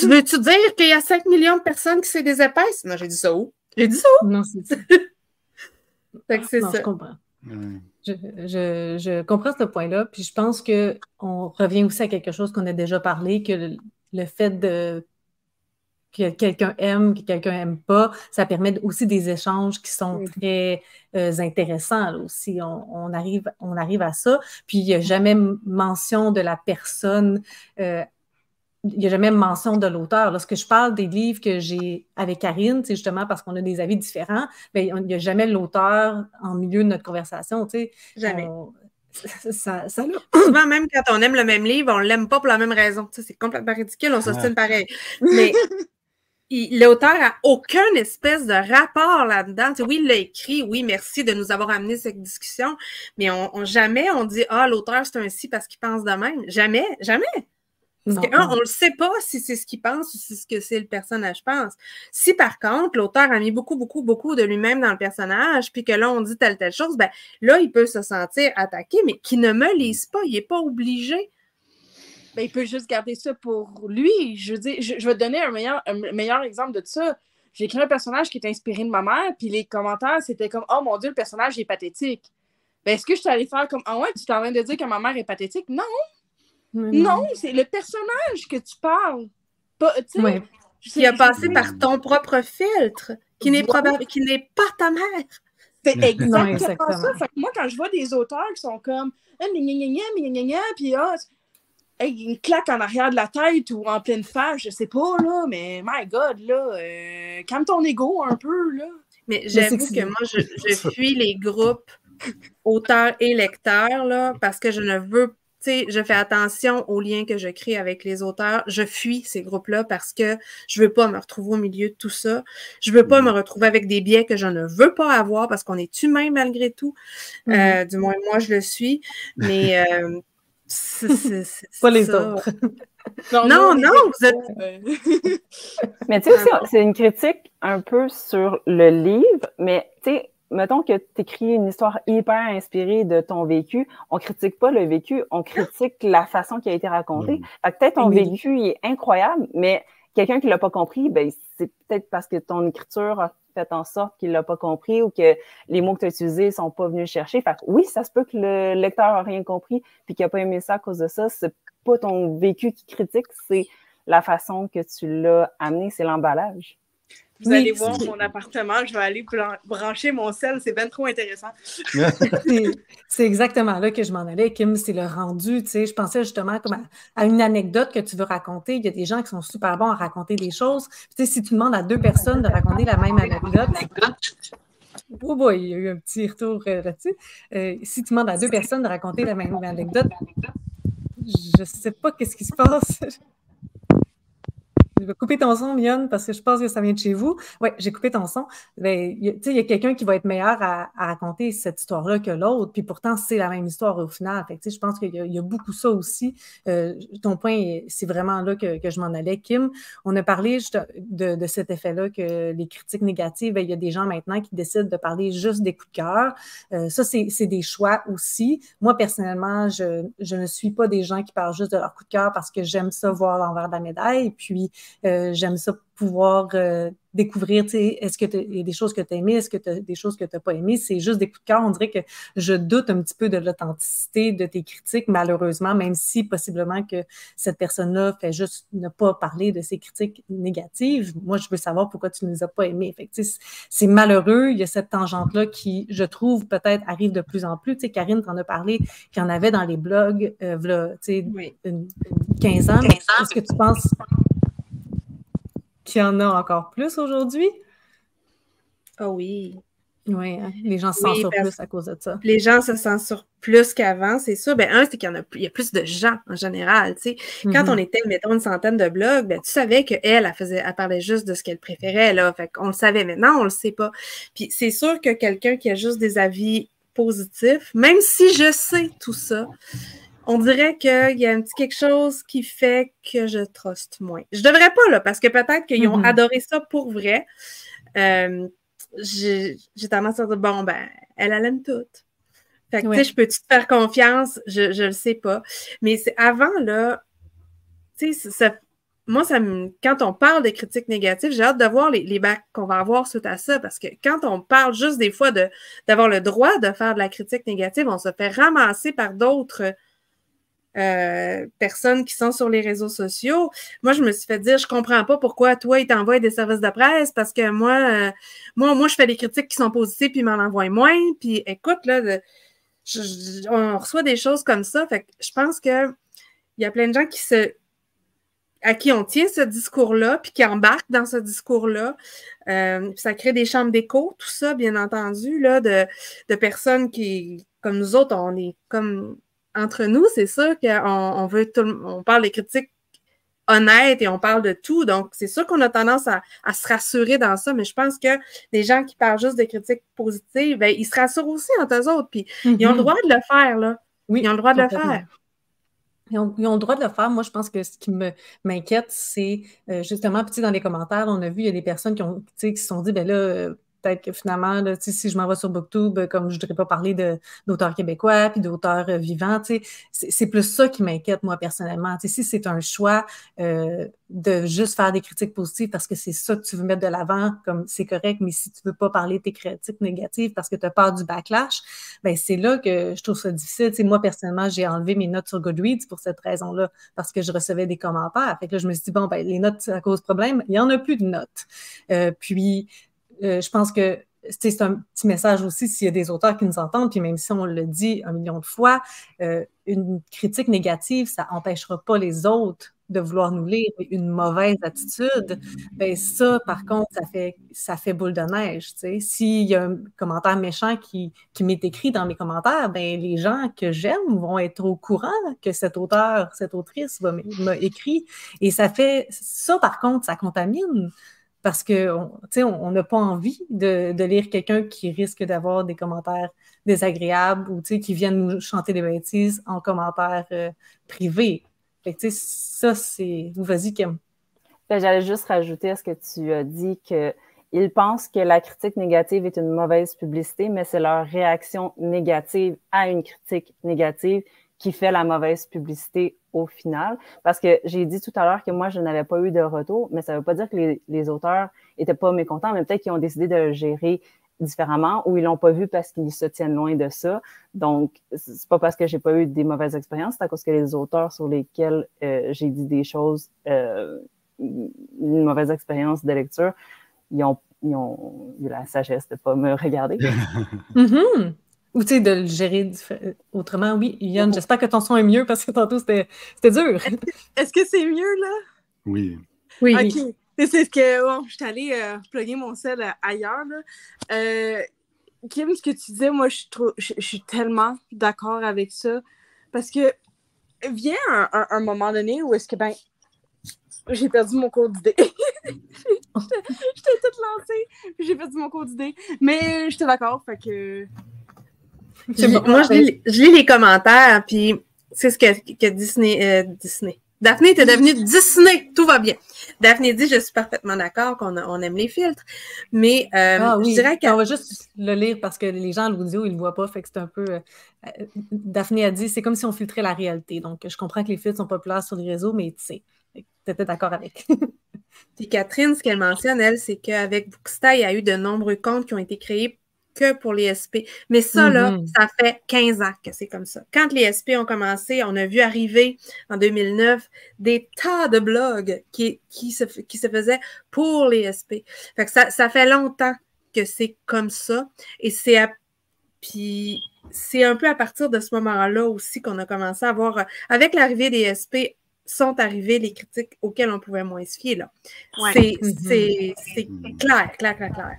Speaker 5: tu veux-tu dire qu'il y a 5 millions de personnes qui sont des épaisses? Non, j'ai dit ça où? J'ai dit ça?
Speaker 1: Non, c'est ça.
Speaker 5: c'est ça.
Speaker 1: Je comprends. Je, je, comprends ce point-là, puis je pense qu'on revient aussi à quelque chose qu'on a déjà parlé, que le fait de que quelqu'un aime, que quelqu'un n'aime pas. Ça permet aussi des échanges qui sont très euh, intéressants aussi. On, arrive, on arrive à ça. Puis il n'y a jamais mention de la personne. Euh, il n'y a jamais mention de l'auteur. Lorsque je parle des livres que j'ai avec Karine, c'est justement parce qu'on a des avis différents, mais ben, il n'y a jamais l'auteur en milieu de notre conversation.
Speaker 5: Jamais. ça, ça Souvent, même quand on aime le même livre, on ne l'aime pas pour la même raison. c'est complètement ridicule, on s'ostine pareil. Mais l'auteur a aucun espèce de rapport là-dedans. oui, il l'a écrit, oui, merci de nous avoir amené cette discussion, mais on, jamais on dit Ah, l'auteur, c'est un si parce qu'il pense de même. Jamais, jamais. Parce on ne le sait pas si c'est ce qu'il pense ou si c'est ce que c'est le personnage pense. Si par contre, l'auteur a mis beaucoup, beaucoup, beaucoup de lui-même dans le personnage, puis que là, on dit telle, telle chose, ben là, il peut se sentir attaqué, mais qu'il ne me lise pas, il n'est pas obligé
Speaker 2: ben, il peut juste garder ça pour lui. Je veux dire, je, vais te donner un meilleur, meilleur exemple de ça. J'ai écrit un personnage qui est inspiré de ma mère, puis les commentaires, c'était comme Oh mon Dieu, le personnage est pathétique. Ben, est-ce que je suis allée faire comme Ah ouais, tu es en train de dire que ma mère est pathétique? Non! Non, c'est le personnage que tu parles. Pas,
Speaker 5: Qui a passé par ton propre filtre, qui n'est probable, qui n'est pas ta mère.
Speaker 2: C'est exactement, ça. moi, quand je vois des auteurs qui sont comme ah, puis ah, une claque en arrière de la tête ou en pleine face, je sais pas, là, mais my God, là, euh, calme ton ego un peu, là.
Speaker 5: Mais j'avoue que moi, je, je, fuis les groupes auteurs et lecteurs, là, parce que je ne veux sais, je fais attention aux liens que je crée avec les auteurs. Je fuis ces groupes-là parce que je veux pas me retrouver au milieu de tout ça. Je veux pas me retrouver avec des biais que je ne veux pas avoir parce qu'on est humain malgré tout. Mm-hmm. Euh, du moins, moi, je le suis. Mais euh,
Speaker 1: c'est pas les autres.
Speaker 5: non, non, vous êtes...
Speaker 3: mais tu sais aussi, c'est une critique un peu sur le livre, mais tu sais, mettons que tu écris une histoire hyper inspirée de ton vécu, on critique pas le vécu, on critique la façon qui a été racontée. Peut-être ton vécu est incroyable, mais quelqu'un qui l'a pas compris, ben c'est peut-être parce que ton écriture a fait en sorte qu'il l'a pas compris ou que les mots que tu as utilisés sont pas venus chercher. Fait oui, ça se peut que le lecteur a rien compris puis qu'il a pas aimé ça à cause de ça. C'est pas ton vécu qui critique, c'est la façon que tu l'as amené, c'est l'emballage.
Speaker 2: Vous allez voir mon appartement, je vais aller brancher mon sel, c'est bien trop intéressant.
Speaker 1: c'est exactement là que je m'en allais, Kim, c'est le rendu, tu sais, je pensais justement comme à, une anecdote que tu veux raconter, il y a des gens qui sont super bons à raconter des choses, tu sais, si tu demandes à deux personnes de raconter la même anecdote, Oh boy, il y a eu un petit retour euh, là-dessus. Euh, si tu demandes à deux personnes de raconter la même anecdote, je sais pas qu'est-ce qui se passe. Je vais couper ton son, Lyon, parce que je pense que ça vient de chez vous. Oui, j'ai coupé ton son. Ben, il y a quelqu'un qui va être meilleur à, raconter cette histoire-là que l'autre, puis pourtant, c'est la même histoire au final. Fait je pense qu'il y, a beaucoup ça aussi. Euh, ton point, c'est vraiment là que, je m'en allais. Kim, on a parlé de, cet effet-là que les critiques négatives, ben, il y a des gens maintenant qui décident de parler juste des coups de cœur. Euh, ça, c'est des choix aussi. Moi, personnellement, je, je ne suis pas des gens qui parlent juste de leur coup de cœur parce que j'aime ça voir l'envers de la médaille. Puis, euh, j'aime ça pouvoir euh, découvrir, tu sais, est-ce que il y a des choses que tu as aimées, est-ce que tu as des choses que tu n'as pas aimées? C'est juste des coups de cœur. On dirait que je doute un petit peu de l'authenticité de tes critiques, malheureusement, même si possiblement que cette personne-là fait juste ne pas parler de ses critiques négatives. Moi, je veux savoir pourquoi tu ne les as pas aimées. Fait c'est malheureux. Il y a cette tangente-là qui, je trouve, peut-être arrive de plus en plus. Tu sais, Karine t'en a parlé, qu'il y en avait dans les blogs, euh, tu sais, 15 ans. Est-ce que tu penses qu'il y en a encore plus aujourd'hui?
Speaker 5: Ah oui.
Speaker 1: Oui, hein, les gens se censurent plus à cause de ça.
Speaker 5: Les gens se censurent plus qu'avant, c'est sûr. Ben, un, c'est qu'il y en a, il y a plus de gens en général. Tu sais. Quand mm-hmm. on était, mettons, une centaine de blogs, ben, tu savais qu'elle, elle, faisait, elle parlait juste de ce qu'elle préférait. Là. Fait on le savait. Maintenant, on le sait pas. Puis c'est sûr que quelqu'un qui a juste des avis positifs, même si je sais tout ça, on dirait qu'il y a un petit quelque chose qui fait que je truste moins. Je devrais pas, là, parce que peut-être qu'ils ont mm-hmm. adoré ça pour vrai. Euh, j'ai tendance à dire, bon, ben, elle, elle aime tout. Fait que, tu sais, je peux-tu te faire confiance? Je ne le sais pas. Mais c'est avant, là, tu sais, moi, ça quand on parle des critiques négatives, j'ai hâte de voir les, les bacs qu'on va avoir suite à ça, parce que quand on parle juste des fois d'avoir le droit de faire de la critique négative, on se fait ramasser par d'autres euh, personnes qui sont sur les réseaux sociaux. Moi, je me suis fait dire, je comprends pas pourquoi toi, ils t'envoient des services de presse parce que moi, euh, moi, moi, je fais des critiques qui sont positives puis ils m'en envoient moins. Puis écoute, là, on reçoit des choses comme ça. Fait que je pense que il y a plein de gens qui se à qui on tient ce discours-là, puis qui embarquent dans ce discours-là. Euh, ça crée des chambres d'écho, tout ça, bien entendu, là, de, de personnes qui, comme nous autres, on est comme entre nous, c'est sûr qu'on on veut on parle des critiques honnêtes et on parle de tout. Donc, c'est sûr qu'on a tendance à, se rassurer dans ça, mais je pense que les gens qui parlent juste de critiques positives, ben, ils se rassurent aussi entre eux autres. Puis ils ont le mhm. droit de le faire, là. Oui, ils ont le droit de le faire.
Speaker 1: Ils ont, le droit de le faire. Moi, je pense que ce qui m'inquiète, c'est euh, justement, petit dans les commentaires, on a vu, il y a des personnes qui ont, qui se sont dit, ben là, euh, peut-être que finalement, si je m'en vais sur Booktube, comme je ne voudrais pas parler d'auteurs québécois puis d'auteurs euh, vivants, c'est plus ça qui m'inquiète, moi, personnellement. si c'est un choix euh, de juste faire des critiques positives parce que c'est ça que tu veux mettre de l'avant, comme c'est correct, mais si tu ne veux pas parler de tes critiques négatives parce que tu as peur du backlash, ben c'est là que je trouve ça difficile. moi, personnellement, j'ai enlevé mes notes sur Goodreads pour cette raison-là, parce que je recevais des commentaires. Fait que là, je me suis dit, bon, ben, les notes, ça cause problème. Il n'y en a plus de notes. Euh, puis, euh, je pense que c'est un petit message aussi s'il y a des auteurs qui nous entendent, puis même si on le dit un million de fois, euh, une critique négative, ça n'empêchera pas les autres de vouloir nous lire. Une mauvaise attitude, ben ça, par contre, ça fait, ça fait boule de neige. S'il y a un commentaire méchant qui, qui m'est écrit dans mes commentaires, ben les gens que j'aime vont être au courant que cet auteur, cette autrice m'a écrit. Et ça fait ça, par contre, ça contamine parce qu'on n'a pas envie de, lire quelqu'un qui risque d'avoir des commentaires désagréables ou qui viennent nous chanter des bêtises en commentaire euh, privé. ça, c'est. Vas-y, Kim.
Speaker 3: Ben, j'allais juste rajouter à ce que tu as dit qu'ils pensent que la critique négative est une mauvaise publicité, mais c'est leur réaction négative à une critique négative qui fait la mauvaise publicité au final. Parce que j'ai dit tout à l'heure que moi, je n'avais pas eu de retour, mais ça ne veut pas dire que les, les auteurs étaient pas mécontents, mais peut-être qu'ils ont décidé de le gérer différemment ou ils l'ont pas vu parce qu'ils se tiennent loin de ça. Donc, c'est pas parce que j'ai pas eu des mauvaises expériences, c'est à cause que les auteurs sur lesquels euh, j'ai dit des choses, euh, une mauvaise expérience de lecture, ils ont, ils ont eu la sagesse de pas me regarder.
Speaker 1: mm-hmm. Ou tu sais, de le gérer autrement. Oui, Yann, j'espère que ton son est mieux parce que tantôt c'était dur.
Speaker 2: Est-ce que c'est mieux là?
Speaker 4: Oui.
Speaker 1: Oui.
Speaker 2: OK. C'est ce que bon, je suis allée euh, plugger mon sel euh, ailleurs. Là. Euh, Kim, ce que tu disais, moi, je, je, suis tellement d'accord avec ça. Parce que vient un, un, moment donné où est-ce que, ben, j'ai perdu mon cours d'idée. J'étais toute lancée, puis j'ai perdu mon cours d'idée. Mais j'étais d'accord, fait que.
Speaker 5: Moi, je lis, je lis, les commentaires, puis c'est ce que, que Disney, euh, Disney, Daphné était devenue Disney, tout va bien. Daphné dit, je suis parfaitement d'accord qu'on on aime les filtres, mais euh,
Speaker 1: ah, oui. je dirais qu'on va juste le lire parce que les gens à l'audio, ils ne le voient pas, fait que c'est un peu... Euh, Daphné a dit, c'est comme si on filtrait la réalité. Donc, je comprends que les filtres sont populaires sur les réseaux, mais tu sais, tu étais d'accord avec.
Speaker 5: Puis Catherine, ce qu'elle mentionne, elle, c'est qu'avec Booksta, il y a eu de nombreux comptes qui ont été créés que pour les SP. Mais ça, là, mm-hmm. ça fait 15 ans que c'est comme ça. Quand les SP ont commencé, on a vu arriver en 2009 des tas de blogs qui, qui, se, qui se faisaient pour les SP. Fait que ça, ça fait longtemps que c'est comme ça. Et c'est puis c'est un peu à partir de ce moment-là aussi qu'on a commencé à voir, avec l'arrivée des SP, sont arrivées les critiques auxquelles on pouvait moins se fier. Là. Mm-hmm. C'est clair, clair, clair, clair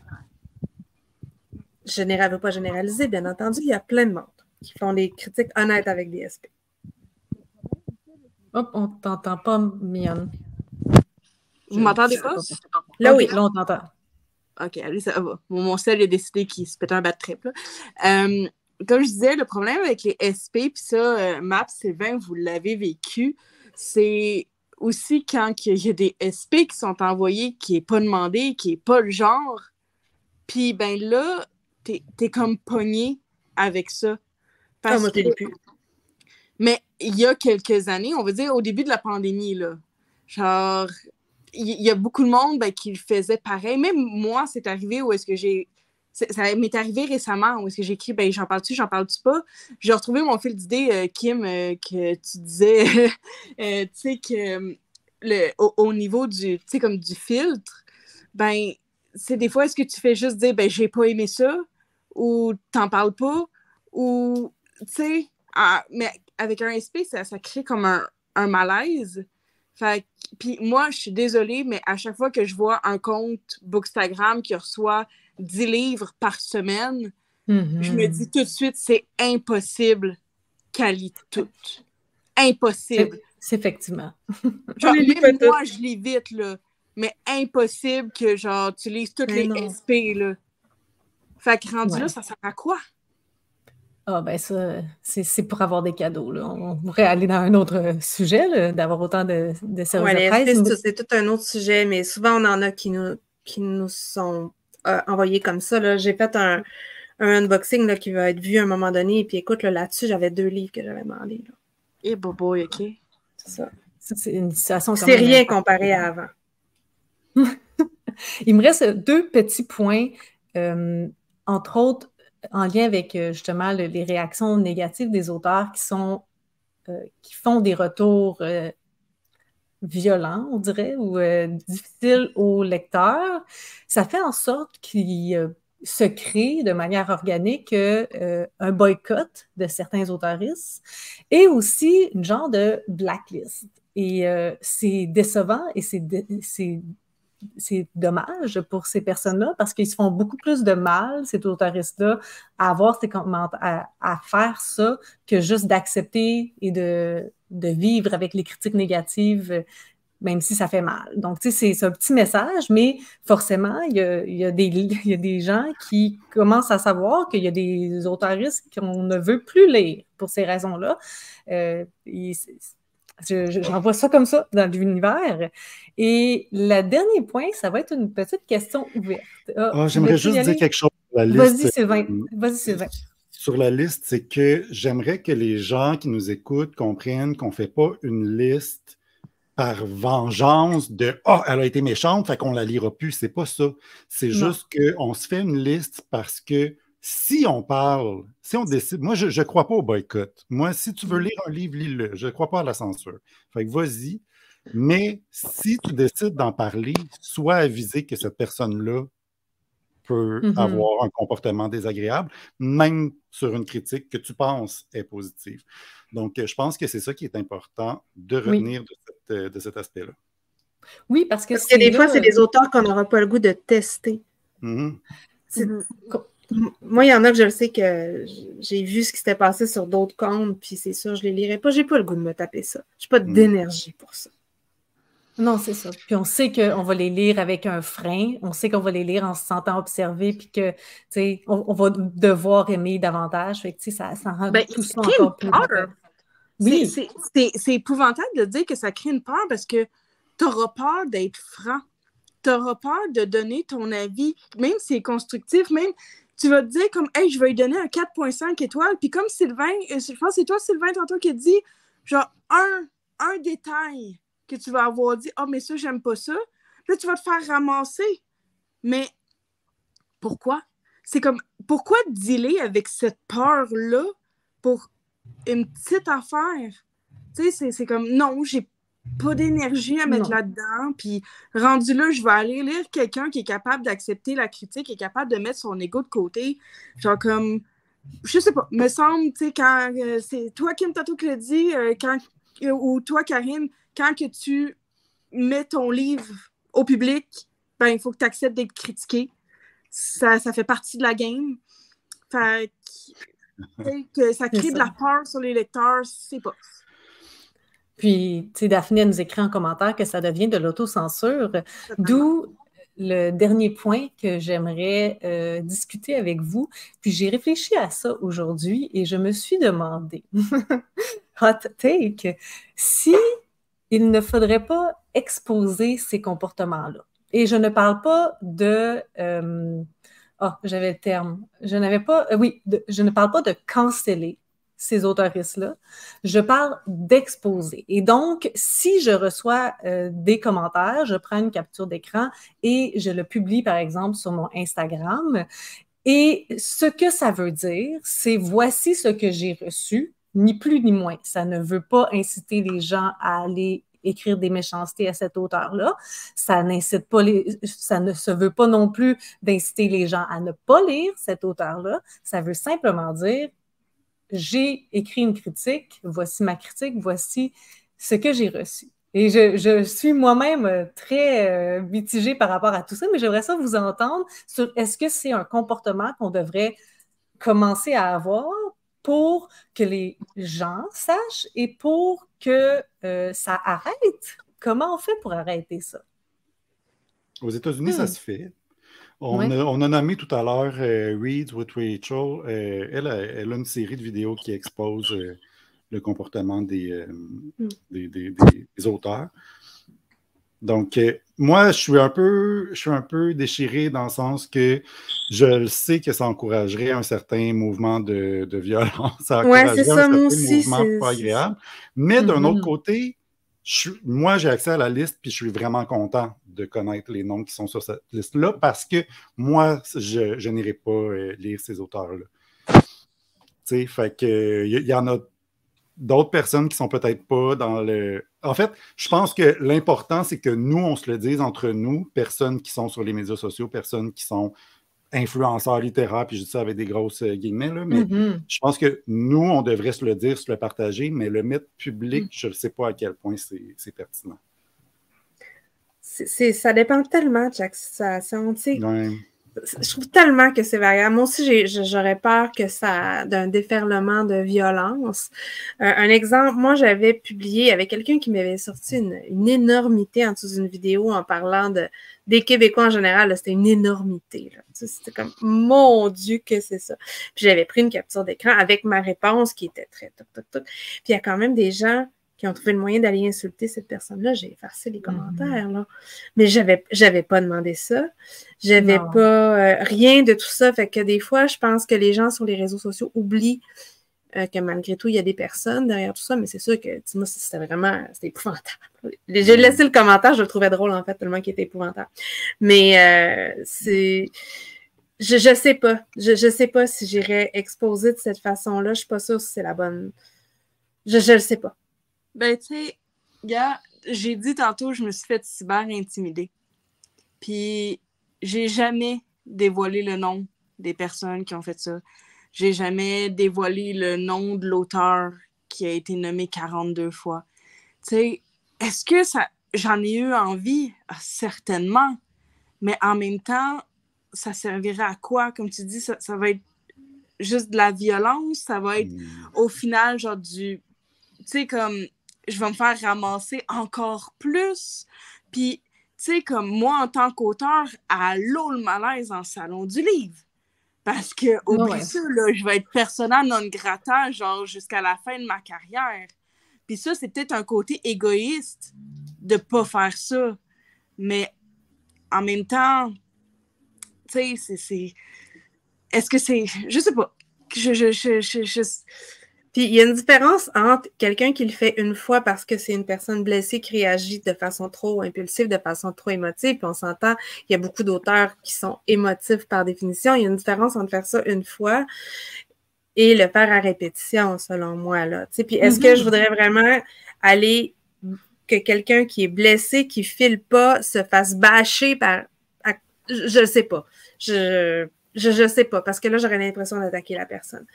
Speaker 5: je ne veux pas généraliser, bien entendu, il y a plein de monde qui font des critiques honnêtes avec des SP.
Speaker 1: Hop, on ne t'entend pas, Mion.
Speaker 2: Vous m'entendez pas?
Speaker 1: Là, oui. Là, on t'entend.
Speaker 2: OK, allez, ça va. mon seul a décidé qu'il se pète un bad trip. Euh, comme je disais, le problème avec les SP, puis ça, euh, Maps, Sylvain, vous l'avez vécu, c'est aussi quand il y a des SP qui sont envoyés, qui n'est pas demandé, qui n'est pas le genre. Puis, ben là, t'es es comme pogné avec ça.
Speaker 5: Ah, plus.
Speaker 2: Mais il y a quelques années, on va dire au début de la pandémie, là, genre, il y, a beaucoup de monde ben, qui le faisait pareil. Même moi, c'est arrivé où est-ce que j'ai. Ça m'est arrivé récemment où est-ce que j'ai écrit ben, j'en parle-tu, j'en parle-tu pas? J'ai retrouvé mon fil d'idée, euh, Kim, euh, que tu disais, euh, tu sais, que le, au, niveau du, comme du filtre, ben, c'est des fois, est-ce que tu fais juste dire, ben, j'ai pas aimé ça, ou t'en parles pas, ou, tu sais, mais avec un SP, ça, ça crée comme un, un malaise. Fait puis moi, je suis désolée, mais à chaque fois que je vois un compte Bookstagram qui reçoit 10 livres par semaine,
Speaker 1: mm-hmm.
Speaker 2: je me dis tout de suite, c'est impossible qu'elle lit tout. Impossible.
Speaker 1: C'est effectivement.
Speaker 2: Genre, même moi, je lis vite, là mais impossible que genre tu lises toutes les SP là. Fait que rendu là, ça sert à quoi?
Speaker 1: Ah ben ça, c'est pour avoir des cadeaux. Là. On pourrait aller dans un autre sujet, d'avoir autant de, de services
Speaker 5: de presse. C'est tout un autre sujet, mais souvent on en a qui nous, qui nous sont euh, envoyés comme ça. J'ai fait un, unboxing là, qui va être vu à un moment donné. Et puis écoute, là-dessus, j'avais deux livres que j'avais demandé.
Speaker 2: Et eh, boy, OK.
Speaker 5: C'est ça.
Speaker 1: C'est une situation
Speaker 5: C'est rien comparé à avant.
Speaker 1: Il me reste deux petits points, euh, entre autres en lien avec euh, justement les réactions négatives des auteurs qui sont euh, qui font des retours violents, on dirait, ou difficiles aux lecteurs. Ça fait en sorte qu'il se crée de manière organique un boycott de certains auteuristes et aussi une genre de blacklist. Et c'est décevant et c'est c'est dommage pour ces personnes-là parce qu'ils se font beaucoup plus de mal, ces autoristes-là, à avoir ces commentaires, à, faire ça que juste d'accepter et de, de, vivre avec les critiques négatives, même si ça fait mal. Donc, tu sais, c'est un petit message, mais forcément, il y a, y a, des, y a des gens qui commencent à savoir qu'il y a des autoristes qu'on ne veut plus lire pour ces raisons-là. Euh, J'en vois ça comme ça dans l'univers. Et le dernier point, ça va être une petite question ouverte.
Speaker 4: Ah, ah, j'aimerais juste dire quelque chose
Speaker 1: sur la liste. Vas-y, Sylvain. Vas-y, Sylvain.
Speaker 4: Sur la liste, c'est que j'aimerais que les gens qui nous écoutent comprennent qu'on ne fait pas une liste par vengeance de Ah, oh, elle a été méchante, fait qu'on ne la lira plus. C'est pas ça. C'est juste qu'on se fait une liste parce que si on parle, si on décide, moi, je ne crois pas au boycott. Moi, si tu veux mm. lire un livre, lis-le. Je ne crois pas à la censure. Fait que vas-y. Mais si tu décides d'en parler, sois avisé que cette personne-là peut mm-hmm. avoir un comportement désagréable, même sur une critique que tu penses est positive. Donc, je pense que c'est ça qui est important de retenir de, cet aspect-là.
Speaker 1: Oui, parce que,
Speaker 5: des fois, c'est des auteurs qu'on n'aura pas le goût de tester.
Speaker 4: Mm-hmm.
Speaker 5: Mm-hmm Moi, il y en a que je le sais que j'ai vu ce qui s'était passé sur d'autres comptes, puis c'est sûr, je les lirai pas. J'ai pas le goût de me taper ça. J'ai pas
Speaker 4: Mm.
Speaker 5: d'énergie pour ça.
Speaker 1: Non, c'est ça. Puis on sait qu'on va les lire avec un frein, on sait qu'on va les lire en se sentant observé, puis que, tu sais, on, on va devoir aimer davantage. Fait que, tu sais, ça, ça rend
Speaker 2: Ben,
Speaker 1: tout
Speaker 2: ça
Speaker 1: encore
Speaker 2: une
Speaker 1: plus.
Speaker 2: peur.
Speaker 1: Oui.
Speaker 2: C'est épouvantable de dire que ça crée une peur parce que tu auras peur d'être franc. Tu auras peur de donner ton avis, même si c'est constructif, même tu vas te dire comme Hey, je vais lui donner un 4.5 étoiles. Puis comme Sylvain, euh, je pense que c'est toi, Sylvain, tantôt qui dit genre un, un détail que tu vas avoir dit Ah, mais ça, j'aime pas ça. Là, tu vas te faire ramasser. Mais pourquoi? C'est comme pourquoi dealer avec cette peur-là pour une petite affaire? Tu sais, c'est comme non, j'ai pas d'énergie à mettre là-dedans. Puis rendu là, je vais aller lire quelqu'un qui est capable d'accepter la critique, qui est capable de mettre son ego de côté. Genre comme, je sais pas, me semble, tu sais, quand euh, c'est toi, Kim Tato, qui l'a dit, euh, quand, euh, ou toi, Karine, quand que tu mets ton livre au public, ben, il faut que tu acceptes d'être critiqué. Ça, ça fait partie de la game. Fait que, que ça crée de la peur sur les lecteurs, c'est pas.
Speaker 1: Puis, tu sais, Daphné, elle nous écrit en commentaire que ça devient de l'autocensure, d'où le dernier point que j'aimerais euh, discuter avec vous. Puis, j'ai réfléchi à ça aujourd'hui et je me suis demandé, hot take, si il ne faudrait pas exposer ces comportements-là. Et je ne parle pas de... euh, Ah, j'avais le terme. Je n'avais pas... euh, oui, de- je ne parle pas de canceller ces auteuristes-là. Je parle d'exposer. Et donc, si je reçois euh, des commentaires, je prends une capture d'écran et je le publie, par exemple, sur mon Instagram. Et ce que ça veut dire, c'est voici ce que j'ai reçu, ni plus ni moins. Ça ne veut pas inciter les gens à aller écrire des méchancetés à cet auteur-là. Ça n'incite pas les, ça ne se veut pas non plus d'inciter les gens à ne pas lire cet auteur-là. Ça veut simplement dire j'ai écrit une critique, voici ma critique, voici ce que j'ai reçu. Et je, je suis moi-même euh, très euh, mitigée par rapport à tout ça, mais j'aimerais ça vous entendre sur est-ce que c'est un comportement qu'on devrait commencer à avoir pour que les gens sachent et pour que euh, ça arrête? Comment on fait pour arrêter ça?
Speaker 4: Aux États-Unis, ça
Speaker 1: Hmm.
Speaker 4: se fait. On,
Speaker 1: Ouais.
Speaker 4: a, on a nommé tout à l'heure euh, Reads with Rachel. Euh, elle, a, elle a une série de vidéos qui expose euh, le comportement des, euh, des, des- des- auteurs. Donc, moi, je suis, un peu, je suis un peu déchiré dans le sens que je le sais que ça encouragerait un certain mouvement de, de violence. Ça
Speaker 5: Ouais,
Speaker 4: encouragerait
Speaker 5: c'est
Speaker 4: un
Speaker 5: ça, moi
Speaker 4: certain
Speaker 5: aussi,
Speaker 4: mouvement pas agréable. Mais d'un autre côté, moi, j'ai accès à la liste, puis je suis vraiment content de connaître les noms qui sont sur cette liste-là, parce que moi, je, n'irai pas euh, lire ces auteurs-là. Tu fait il y, y en a d'autres personnes qui sont peut-être pas dans le. En fait, je pense que l'important, c'est que nous, on se le dise entre nous, personnes qui sont sur les médias sociaux, personnes qui sont influenceurs littéraires, puis je dis ça avec des grosses euh, guillemets, là, mais
Speaker 1: Mhm.
Speaker 4: je pense que nous, on devrait se le dire, se le partager, mais le mettre public,
Speaker 1: Mm.
Speaker 4: je ne sais pas à quel point c'est pertinent.
Speaker 5: Ça dépend tellement de chaque situation.
Speaker 4: Ouais.
Speaker 5: Je trouve tellement que c'est variable. Moi aussi, j'aurais peur que ça d'un déferlement de violence. Euh, un exemple, moi, j'avais publié avec quelqu'un qui m'avait sorti une, énormité en dessous d'une vidéo en parlant de, des Québécois en général. C'était une énormité. C'était comme, mon Dieu, que c'est ça. Puis j'avais pris une capture d'écran avec ma réponse qui était très toc, toc, toc. Puis il y a quand même des gens qui ont trouvé le moyen d'aller insulter cette personne-là. J'ai effacé les commentaires, là. Mais j'avais, j'avais pas demandé ça. J'avais pas euh, rien de tout ça. Fait que des fois, je pense que les gens sur les réseaux sociaux oublient euh, que malgré tout, il y a des personnes derrière tout ça, mais c'est sûr que tu moi, c'était vraiment c'était épouvantable. J'ai laissé le commentaire, je le trouvais drôle en fait, tellement qu'il était épouvantable. Mais euh, c'est. Je, je sais pas. Je, je sais pas si j'irais exposer de cette façon-là. Je suis pas sûre si c'est la bonne. Je, je le sais pas.
Speaker 2: Ben, tu sais, gars, j'ai dit tantôt, je me suis fait cyber intimider. Puis, j'ai jamais dévoilé le nom des personnes qui ont fait ça. J'ai jamais dévoilé le nom de l'auteur qui a été nommé 42 fois. Tu sais, est-ce que ça. J'en ai eu envie? Ah, certainement. Mais en même temps, ça servirait à quoi? Comme tu dis, ça, va être juste de la violence, ça va être mm. au final genre du, tu sais, comme je vais me faire ramasser encore plus. Puis, tu sais, comme moi, en tant qu'auteur, à l'eau le malaise en salon du livre. Parce que, au ouais. ça, là, je vais être persona non grata, genre, jusqu'à la fin de ma carrière. Puis ça, c'est peut-être un côté égoïste de pas faire ça. Mais en même temps, tu sais, c'est. Est-ce que c'est. Je sais pas. Je, je, je, je,
Speaker 5: Puis il y a une différence entre quelqu'un qui le fait une fois parce que c'est une personne blessée qui réagit de façon trop impulsive, de façon trop émotive. Puis on s'entend, il y a beaucoup d'auteurs qui sont émotifs par définition. Il y a une différence entre faire ça une fois et le faire à répétition, selon moi. Là. Puis est-ce que je mm-hmm. voudrais vraiment aller que quelqu'un qui est blessé, qui file pas, se fasse bâcher par. Je ne sais pas. Je, je, sais pas, parce que là, j'aurais l'impression d'attaquer la personne.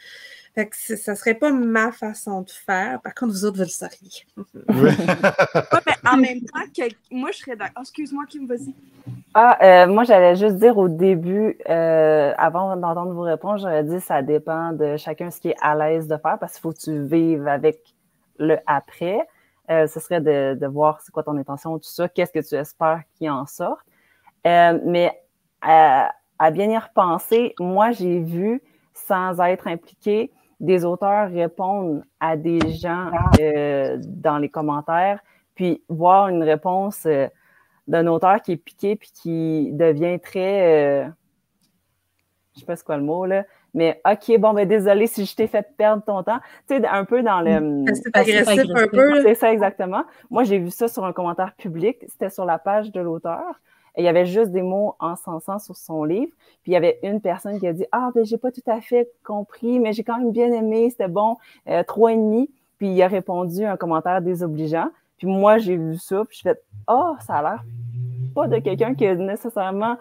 Speaker 5: Fait que ça serait pas ma façon de faire. Par contre, vous autres, vous le sauriez.
Speaker 2: en même temps, moi, je serais d'accord. Excuse-moi, Kim, vas-y.
Speaker 3: Ah, euh, moi, j'allais juste dire au début, euh, avant d'entendre vos réponses, j'aurais dit ça dépend de chacun ce qui est à l'aise de faire parce qu'il faut que tu vives avec le après. Euh, ce serait de, de voir c'est quoi ton intention, tout ça, qu'est-ce que tu espères qu'il en sorte. mais à bien y repenser, moi, j'ai vu, sans être impliqué, des auteurs répondre à des gens euh, dans les commentaires, puis voir une réponse euh, d'un auteur qui est piqué puis qui devient très. Euh, je sais pas c'est quoi le mot, là. Mais OK, bon, ben désolé si je t'ai fait perdre ton temps. Tu sais, un peu dans le.
Speaker 5: C'est agressif un peu.
Speaker 3: C'est ça, exactement. Moi, j'ai vu ça sur un commentaire public. C'était sur la page de l'auteur. Et il y avait juste des mots encensants sur son livre. Puis il y avait une personne qui a dit Ah, ben j'ai pas tout à fait compris, mais j'ai quand même bien aimé, c'était bon, euh, trois et demi. Puis il a répondu un commentaire désobligeant. Puis moi, j'ai vu ça, puis je fais Ah, oh, ça a l'air pas de quelqu'un qui est nécessairement.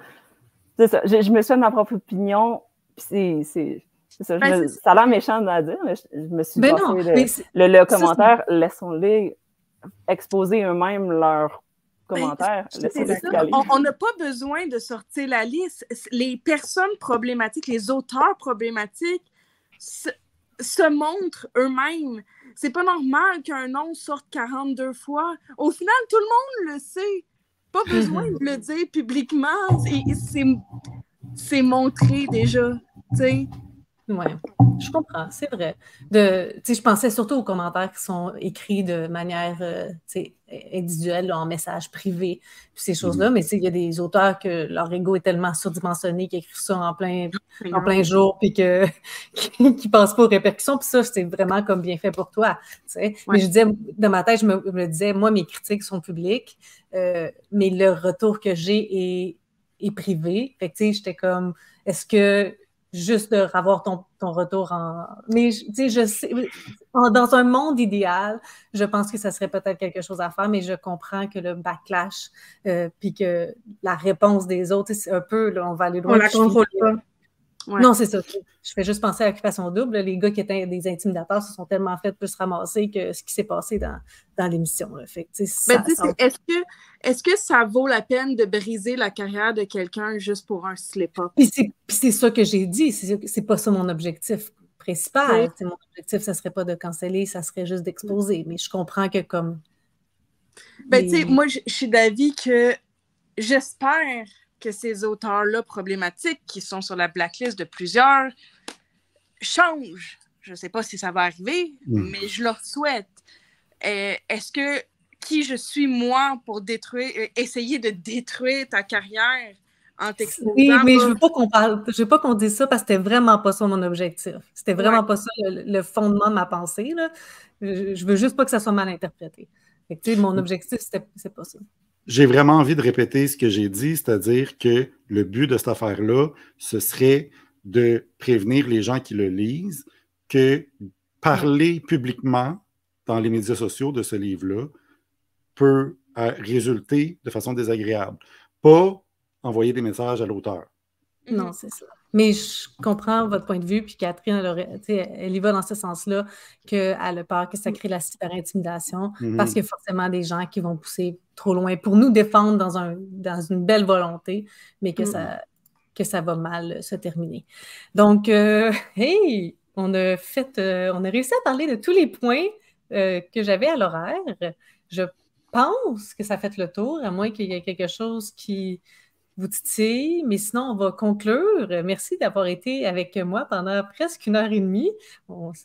Speaker 3: C'est ça. Je, me suis fait ma propre opinion, puis c'est. Ça, ben, ça a l'air méchant à dire, mais je, me suis
Speaker 1: ben non,
Speaker 3: le, le, commentaire, laissons-les exposer eux-mêmes leur commentaires.
Speaker 2: on n'a pas besoin de sortir la liste. Les personnes problématiques, les auteurs problématiques se, montrent eux-mêmes. C'est pas normal qu'un nom sorte 42 fois. Au final, tout le monde le sait. Pas besoin de le dire publiquement. C'est montré déjà. sais.
Speaker 1: Oui, je comprends, c'est vrai. De, je pensais surtout aux commentaires qui sont écrits de manière euh, individuelle, en message privé, puis ces choses-là, mm-hmm. mais il y a des auteurs que leur ego est tellement surdimensionné qu'ils écrivent ça en plein, en plein jour, puis qu'ils ne pensent pas aux répercussions, puis ça, c'est vraiment comme bien fait pour toi. Mais je disais, dans ma tête, je me, disais, moi, mes critiques sont publiques, euh, mais le retour que j'ai est, est privé. Fait que, j'étais comme, est-ce que juste de avoir ton, ton retour en. Mais tu sais, je sais, dans un monde idéal, je pense que ça serait peut-être quelque chose à faire, mais je comprends que le backlash, euh, puis que la réponse des autres, c'est un peu, là, on va aller loin.
Speaker 5: On la contrôle pas.
Speaker 1: Non, c'est ça. Je fais juste penser à l'occupation double. Les gars qui étaient des intimidateurs se sont tellement fait plus ramasser que ce qui s'est passé dans, dans l'émission.
Speaker 2: Est-ce que, est que ça vaut la peine de briser la carrière de quelqu'un juste pour un slip-up?
Speaker 1: c'est ça que j'ai dit. C'est pas ça mon objectif principal. Mon objectif, ça serait pas de canceller, ça serait juste d'exposer. Mais je comprends que comme.
Speaker 2: Ben, tu sais, moi, je suis d'avis que j'espère que ces auteurs-là problématiques, qui sont sur la blacklist de plusieurs, changent. Je ne sais pas si ça va arriver, hmm. mais je leur souhaite. Euh, est-ce que qui je suis moi pour détruire, euh, essayer de détruire ta carrière en t'exposant?
Speaker 1: Oui, mais je veux pas qu'on parle, je veux pas qu'on dise ça parce que c'était vraiment pas ça mon objectif. C'était vraiment pas ça le, fondement de ma pensée. Là. Je, je veux juste pas que ça soit mal interprété. mon objectif, c'est pas ça
Speaker 4: j'ai vraiment envie de répéter ce que j'ai dit, c'est-à-dire que le but de cette affaire-là, ce serait de prévenir les gens qui le lisent que parler publiquement dans les médias sociaux de ce livre-là peut euh, résulter de façon désagréable. Pas envoyer des messages à l'auteur.
Speaker 1: Non, c'est ça. Mais je comprends votre point de vue, puis Catherine, elle, y va dans ce sens-là, qu'elle a peur que ça crée la super-intimidation, mm-hmm. parce qu'il y a forcément des gens qui vont pousser trop loin pour nous défendre dans, un, dans une belle volonté, mais que ça, que ça va mal se terminer. Donc, hey, on a fait, on a réussi à parler de tous les points que j'avais à l'horaire. Je pense que ça fait le tour, à moins qu'il y ait quelque chose qui vous titille, mais sinon, on va conclure. Merci d'avoir été avec moi pendant presque une heure et demie.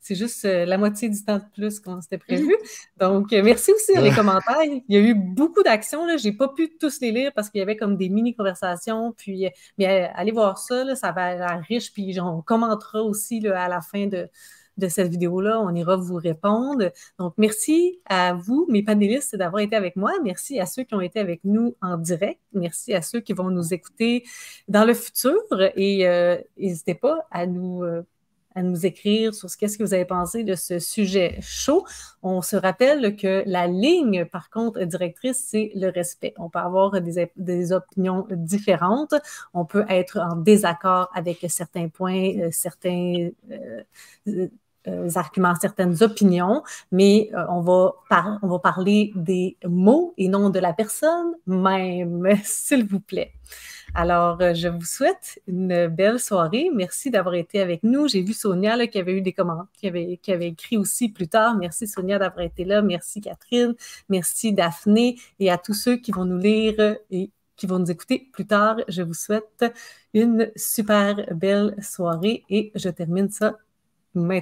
Speaker 1: c'est juste euh, la moitié du temps de plus qu'on s'était prévu. Donc, euh, merci aussi dans les commentaires. Il y a eu beaucoup d'actions. Je n'ai pas pu tous les lire parce qu'il y avait comme des mini-conversations. Puis, euh, mais allez voir ça, ça va être riche. Puis, on commentera aussi à la fin de, de cette vidéo-là. On ira vous répondre. Donc, merci à vous, mes panélistes, d'avoir été avec moi. Merci à ceux qui ont été avec nous en direct. Merci à ceux qui vont nous écouter dans le futur. Et euh, n'hésitez pas à nous... À nous écrire sur ce qu'est-ce que vous avez pensé de ce sujet chaud. On se rappelle que la ligne, par contre, directrice, c'est le respect. On peut avoir des, des, opinions différentes. On peut être en désaccord avec certains points, euh, certains euh, arguments, certaines opinions, mais euh, on, va on va parler des mots et non de la personne même, s'il vous plaît. Alors, euh, je vous souhaite une belle soirée. Merci d'avoir été avec nous. J'ai vu Sonia qui avait eu des commentaires, qui avait, qui avait écrit aussi plus tard. Merci Sonia d'avoir été là. Merci Catherine. Merci Daphné et à tous ceux qui vont nous lire et qui vont nous écouter plus tard. Je vous souhaite une super belle soirée et je termine ça maintenant.